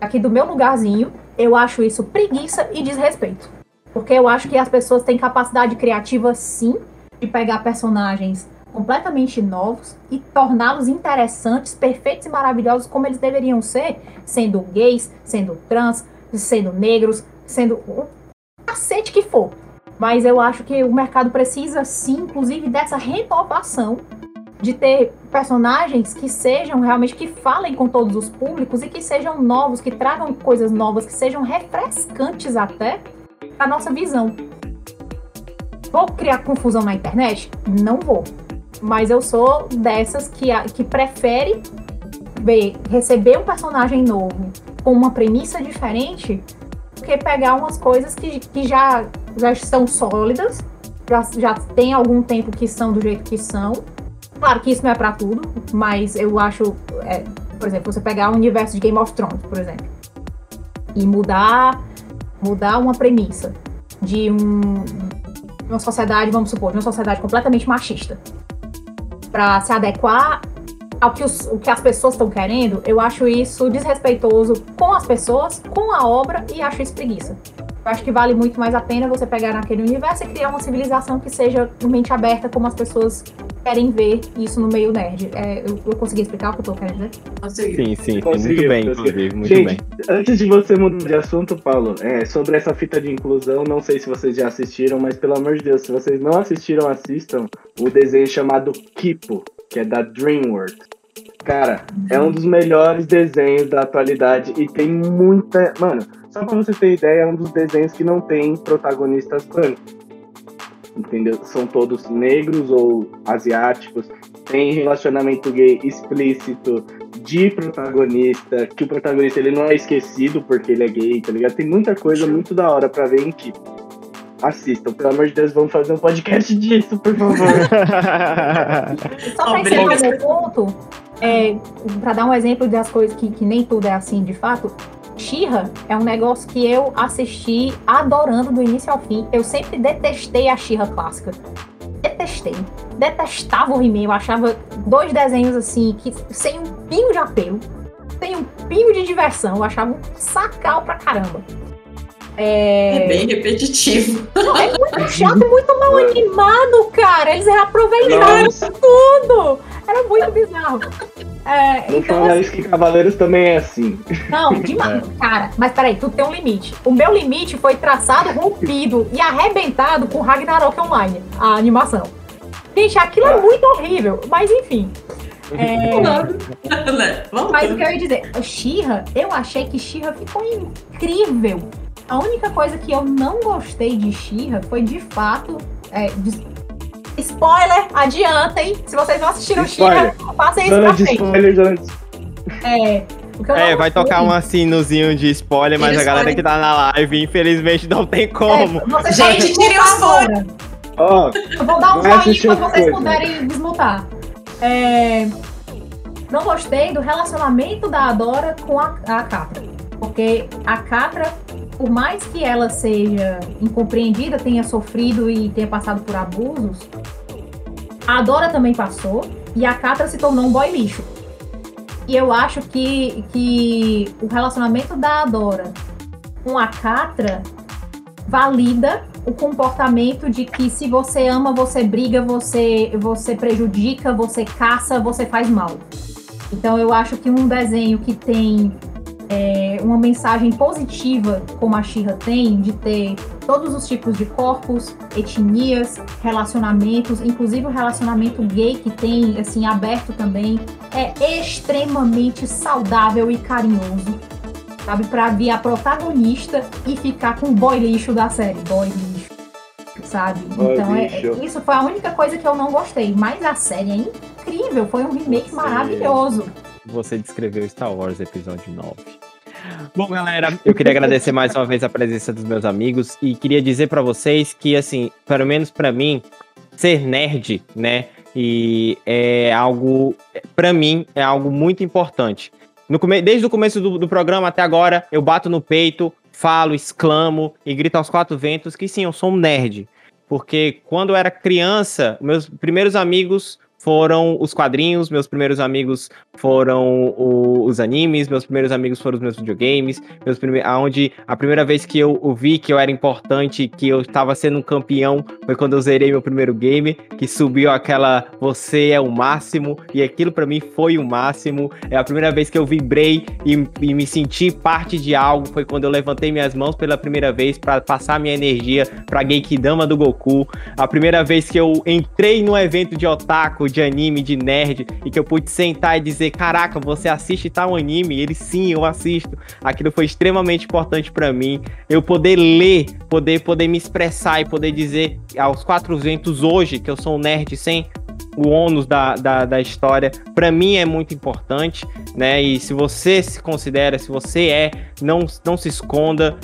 Aqui do meu lugarzinho, eu acho isso preguiça e desrespeito. Porque eu acho que as pessoas têm capacidade criativa, sim, de pegar personagens completamente novos e torná-los interessantes, perfeitos e maravilhosos como eles deveriam ser, sendo gays, sendo trans, sendo negros, sendo o cacete que for. Mas eu acho que o mercado precisa sim, inclusive, dessa renovação de ter personagens que sejam realmente que falem com todos os públicos e que sejam novos, que tragam coisas novas, que sejam refrescantes até a nossa visão. Vou criar confusão na internet? Não vou. Mas eu sou dessas que, que prefere ver, receber um personagem novo com uma premissa diferente do que pegar umas coisas que, que já, já estão sólidas, já, já tem algum tempo que são do jeito que são. Claro que isso não é para tudo, mas eu acho, é, por exemplo, você pegar o universo de Game of Thrones, por exemplo, e mudar, mudar uma premissa de um, uma sociedade, vamos supor, de uma sociedade completamente machista, para se adequar ao que, os, o que as pessoas estão querendo, eu acho isso desrespeitoso com as pessoas, com a obra e acho isso preguiça. Eu acho que vale muito mais a pena você pegar naquele universo e criar uma civilização que seja mente aberta, como as pessoas querem ver isso no meio nerd. É, eu, eu, consegui explicar o que eu tô querendo dizer? Sim, sim, sim. muito bem, inclusive, muito Gente, bem. Antes de você mudar de assunto, Paulo, é, sobre essa fita de inclusão, não sei se vocês já assistiram, mas pelo amor de Deus, se vocês não assistiram, assistam o desenho chamado Kipo, que é da DreamWorks. Cara, é um dos melhores desenhos da atualidade e tem muita. Mano, só pra você ter ideia, é um dos desenhos que não tem protagonistas brancos. Entendeu? São todos negros ou asiáticos. Tem relacionamento gay explícito de protagonista, que o protagonista ele não é esquecido porque ele é gay, tá ligado? Tem muita coisa muito da hora pra ver em que assistam. Pelo amor de Deus, vamos fazer um podcast disso, por favor. Só pra encerrar meu ponto, é, para dar um exemplo das coisas que, que nem tudo é assim de fato, Xirra é um negócio que eu assisti adorando do início ao fim. Eu sempre detestei a Xirra clássica. Detestei. Detestava o He-Man. Eu achava dois desenhos assim, que sem um pingo de apelo, sem um pingo de diversão. Eu achava um sacal pra caramba. É... é bem repetitivo. É muito chato, muito mal animado, cara. Eles reaproveitaram Nossa. tudo. Era muito bizarro. É, não então, fala assim, isso que Cavaleiros também é assim. Não, demais. É. Cara, mas peraí, tu tem um limite. O meu limite foi traçado, rompido e arrebentado com Ragnarok Online, a animação. Gente, aquilo é muito horrível, mas enfim. É... mas o que eu ia dizer, Xirra, eu achei que Xirra ficou incrível. A única coisa que eu não gostei de Xirra foi de fato. É, de... Spoiler, adiantem. Se vocês não assistiram Xirra, passem isso pra frente. Spoiler, dona de... É. É, vai tocar um sinozinho de spoiler, mas a galera que tá na live, infelizmente, não tem como. É, Gente, tirem os fora. Oh, eu vou dar um joinha quando vocês coisa. puderem desmutar. É, não gostei do relacionamento da Adora com a, a Catra. Porque a Catra por mais que ela seja incompreendida, tenha sofrido e tenha passado por abusos, a Dora também passou e a Catra se tornou um boy lixo. E eu acho que, que o relacionamento da Dora com a Catra valida o comportamento de que se você ama, você briga, você, você prejudica, você caça, você faz mal. Então eu acho que um desenho que tem é, uma mensagem positiva, como a Shira tem, de ter todos os tipos de corpos, etnias, relacionamentos, inclusive o relacionamento gay que tem, assim, aberto também, é extremamente saudável e carinhoso. Sabe, pra vir a protagonista e ficar com o boy lixo da série. Boy lixo. Sabe? Boy então, é, lixo. isso foi a única coisa que eu não gostei. Mas a série é incrível. Foi um remake Você- maravilhoso. Você descreveu Star Wars episódio 9. Bom, galera, eu queria agradecer mais uma vez a presença dos meus amigos e queria dizer pra vocês que, assim, pelo menos pra mim, ser nerd, né, e é algo, pra mim, é algo muito importante. No come- Desde o começo do, do programa até agora, eu bato no peito, falo, exclamo e grito aos quatro ventos que sim, eu sou um nerd. Porque quando eu era criança, meus primeiros amigos foram os quadrinhos, meus primeiros amigos foram o- os animes, meus primeiros amigos foram os meus videogames, meus prime- aonde a primeira vez que eu, eu vi que eu era importante, que eu estava sendo um campeão, foi quando eu zerei meu primeiro game, que subiu aquela você é o máximo, e aquilo pra mim foi o máximo. É a primeira vez que eu vibrei e, e me senti parte de algo, foi quando eu levantei minhas mãos pela primeira vez para passar minha energia pra Geikidama do Goku. A primeira vez que eu entrei num evento de otaku, de anime, de nerd, e que eu pude sentar e dizer: Caraca, você assiste tal anime? Ele sim, eu assisto. Aquilo foi extremamente importante pra mim. Eu poder ler, poder, poder me expressar e poder dizer aos quatro ventos hoje que eu sou um nerd sem o ônus da, da, da história, pra mim é muito importante, né? E se você se considera, se você é, não, não se esconda,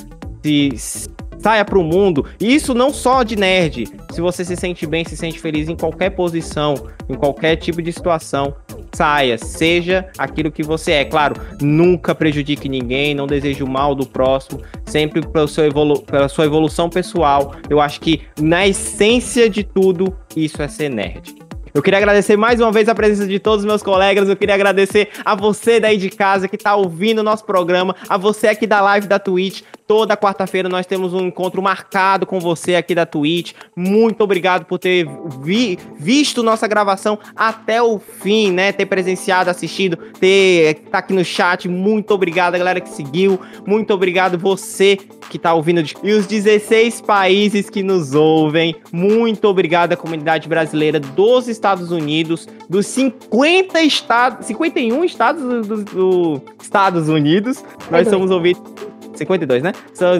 se saia pro mundo. E isso não só de nerd. Se você se sente bem, se sente feliz em qualquer posição, em qualquer tipo de situação, saia, seja aquilo que você é. Claro, nunca prejudique ninguém, não deseje o mal do próximo, sempre pelo seu evolu pela sua evolução pessoal. Eu acho que na essência de tudo, isso é ser nerd. Eu queria agradecer mais uma vez a presença de todos os meus colegas. Eu queria agradecer a você daí de casa que tá ouvindo o nosso programa, a você aqui da live da Twitch. Toda quarta-feira nós temos um encontro marcado com você aqui da Twitch. Muito obrigado por ter vi- visto nossa gravação até o fim, né? Ter presenciado, assistido, ter tá aqui no chat. Muito obrigado, galera que seguiu. Muito obrigado você que tá ouvindo de- e os 16 países que nos ouvem. Muito obrigado à comunidade brasileira dos Estados Unidos, dos 50 estados, 51 estados dos do, do Estados Unidos. Nós 52. somos ouvidos 52, né?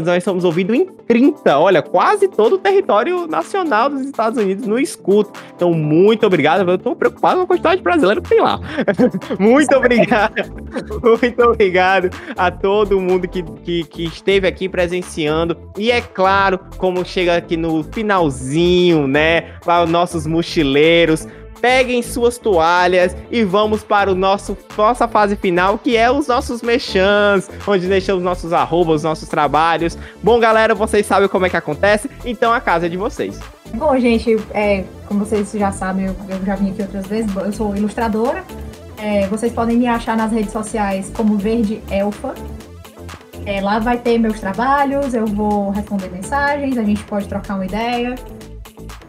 Nós somos ouvidos em 30, olha, quase todo o território nacional dos Estados Unidos no escuto. Então, muito obrigado. Eu tô preocupado com a quantidade de brasileiro que tem lá. muito obrigado. Muito obrigado a todo mundo que, que, que esteve aqui presenciando. E é claro, como chega aqui no finalzinho, né? Para os nossos mochileiros. Peguem suas toalhas e vamos para o nosso nossa fase final, que é os nossos mechãs, onde deixamos nossos arrobas, os nossos trabalhos. Bom, galera, vocês sabem como é que acontece, então a casa é de vocês. Bom, gente, é, como vocês já sabem, eu, eu já vim aqui outras vezes, eu sou ilustradora. É, vocês podem me achar nas redes sociais como Verde Elfa. É, lá vai ter meus trabalhos, eu vou responder mensagens, a gente pode trocar uma ideia.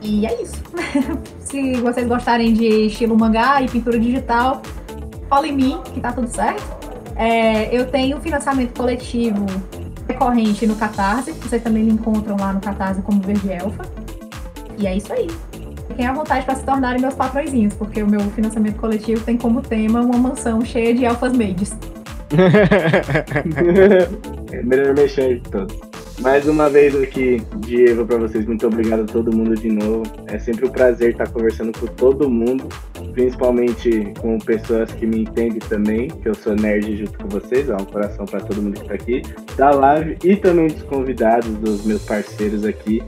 E é isso. Se vocês gostarem de estilo mangá e pintura digital, fala em mim, que tá tudo certo. É, eu tenho financiamento coletivo recorrente no Catarse, vocês também me encontram lá no Catarse como Verde Elfa. E é isso aí. Fiquem à vontade para se tornarem meus patrõezinhos, porque o meu financiamento coletivo tem como tema uma mansão cheia de elfas maids. Melhor mexer de todos. Mais uma vez aqui, Diego, pra vocês, muito obrigado a todo mundo de novo. É sempre um prazer estar conversando com todo mundo, principalmente com pessoas que me entendem também, que eu sou nerd junto com vocês. Ó, um coração pra todo mundo que tá aqui, da live e também dos convidados, dos meus parceiros aqui.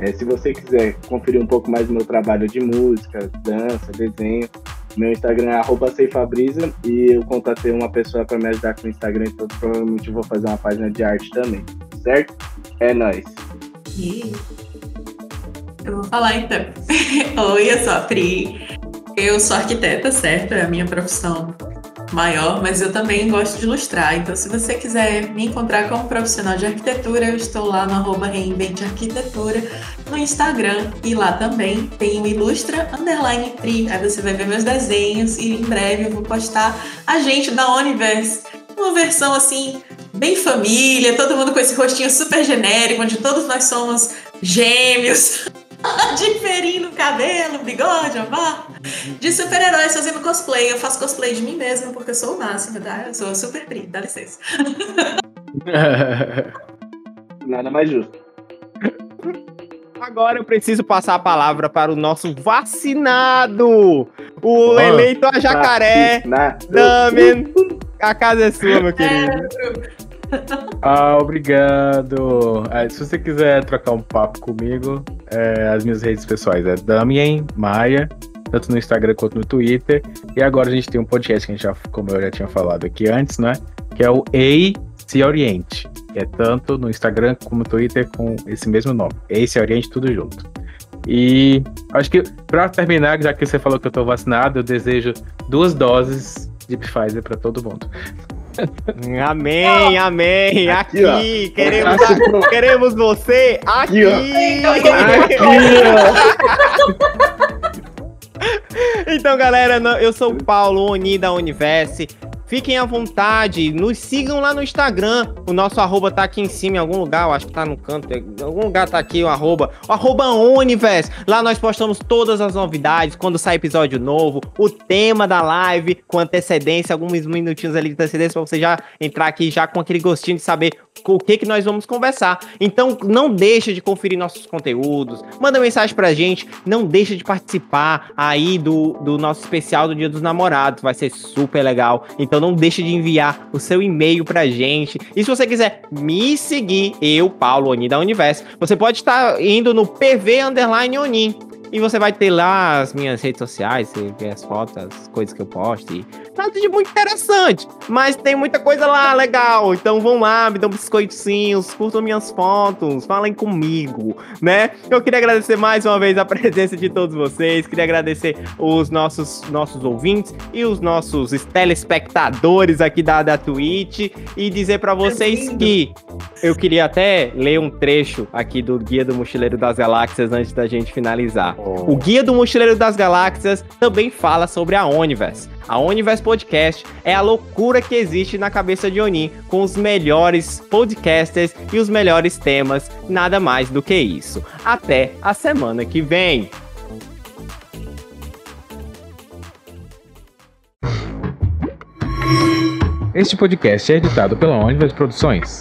É, se você quiser conferir um pouco mais do meu trabalho de música, dança, desenho, meu Instagram é arroba Ceifabrisa e eu contatei uma pessoa para me ajudar com o Instagram, então provavelmente eu vou fazer uma página de arte também, certo? É nóis. Eu vou falar então. Oi, eu sou a Pri. Eu sou arquiteta, certo? É a minha profissão maior, mas eu também gosto de ilustrar. Então, se você quiser me encontrar como profissional de arquitetura, eu estou lá no arroba Reinvente Arquitetura no Instagram e lá também tem o Ilustra Underline Tri. Aí você vai ver meus desenhos e em breve eu vou postar a gente da Universe. Uma versão assim, bem família, todo mundo com esse rostinho super genérico, onde todos nós somos gêmeos. Diferir no cabelo, bigode, a De super-heróis fazendo cosplay. Eu faço cosplay de mim mesma porque eu sou o máximo, tá? Eu sou super pri, dá licença. Nada mais justo. Agora eu preciso passar a palavra para o nosso vacinado, o oh, eleito a jacaré, Damen. A casa é sua, meu querido. Ah, obrigado. Ah, se você quiser trocar um papo comigo, é, as minhas redes pessoais é Damien Maia, tanto no Instagram quanto no Twitter. E agora a gente tem um podcast que a gente já, como eu já tinha falado aqui antes, né? Que é o Ei Se Oriente. Que é tanto no Instagram como no Twitter com esse mesmo nome. Ei Se Oriente, tudo junto. E acho que para terminar, já que você falou que eu tô vacinado, eu desejo duas doses de Pfizer para todo mundo. Amém, amém. Aqui, aqui queremos, a, queremos você aqui. aqui, então, galera, eu sou o Paulo, Oni da Universe. Fiquem à vontade, nos sigam lá no Instagram. O nosso arroba tá aqui em cima, em algum lugar, eu acho que tá no canto. Em algum lugar tá aqui o arroba. O arroba Universe. Lá nós postamos todas as novidades, quando sai episódio novo, o tema da live com antecedência, alguns minutinhos ali de antecedência, pra você já entrar aqui já com aquele gostinho de saber o que que nós vamos conversar. Então, não deixa de conferir nossos conteúdos, manda mensagem pra gente, não deixa de participar aí do, do nosso especial do Dia dos Namorados, vai ser super legal. Então, então não deixe de enviar o seu e-mail pra gente. E se você quiser me seguir, eu, Paulo Oni da Universo, você pode estar indo no PV Underline Oni. E você vai ter lá as minhas redes sociais, você vê as fotos, as coisas que eu posto. E nada de muito interessante, mas tem muita coisa lá legal. Então vão lá, me dão biscoitinhos, curtam minhas fotos, falem comigo, né? Eu queria agradecer mais uma vez a presença de todos vocês, queria agradecer os nossos, nossos ouvintes e os nossos telespectadores aqui da, da Twitch e dizer para vocês que eu queria até ler um trecho aqui do Guia do Mochileiro das Galáxias antes da gente finalizar. Oh. O Guia do Mochileiro das Galáxias também fala sobre a Universe. A Universe Podcast é a loucura que existe na cabeça de Oni, com os melhores podcasters e os melhores temas, nada mais do que isso. Até a semana que vem! Este podcast é editado pela Universe Produções.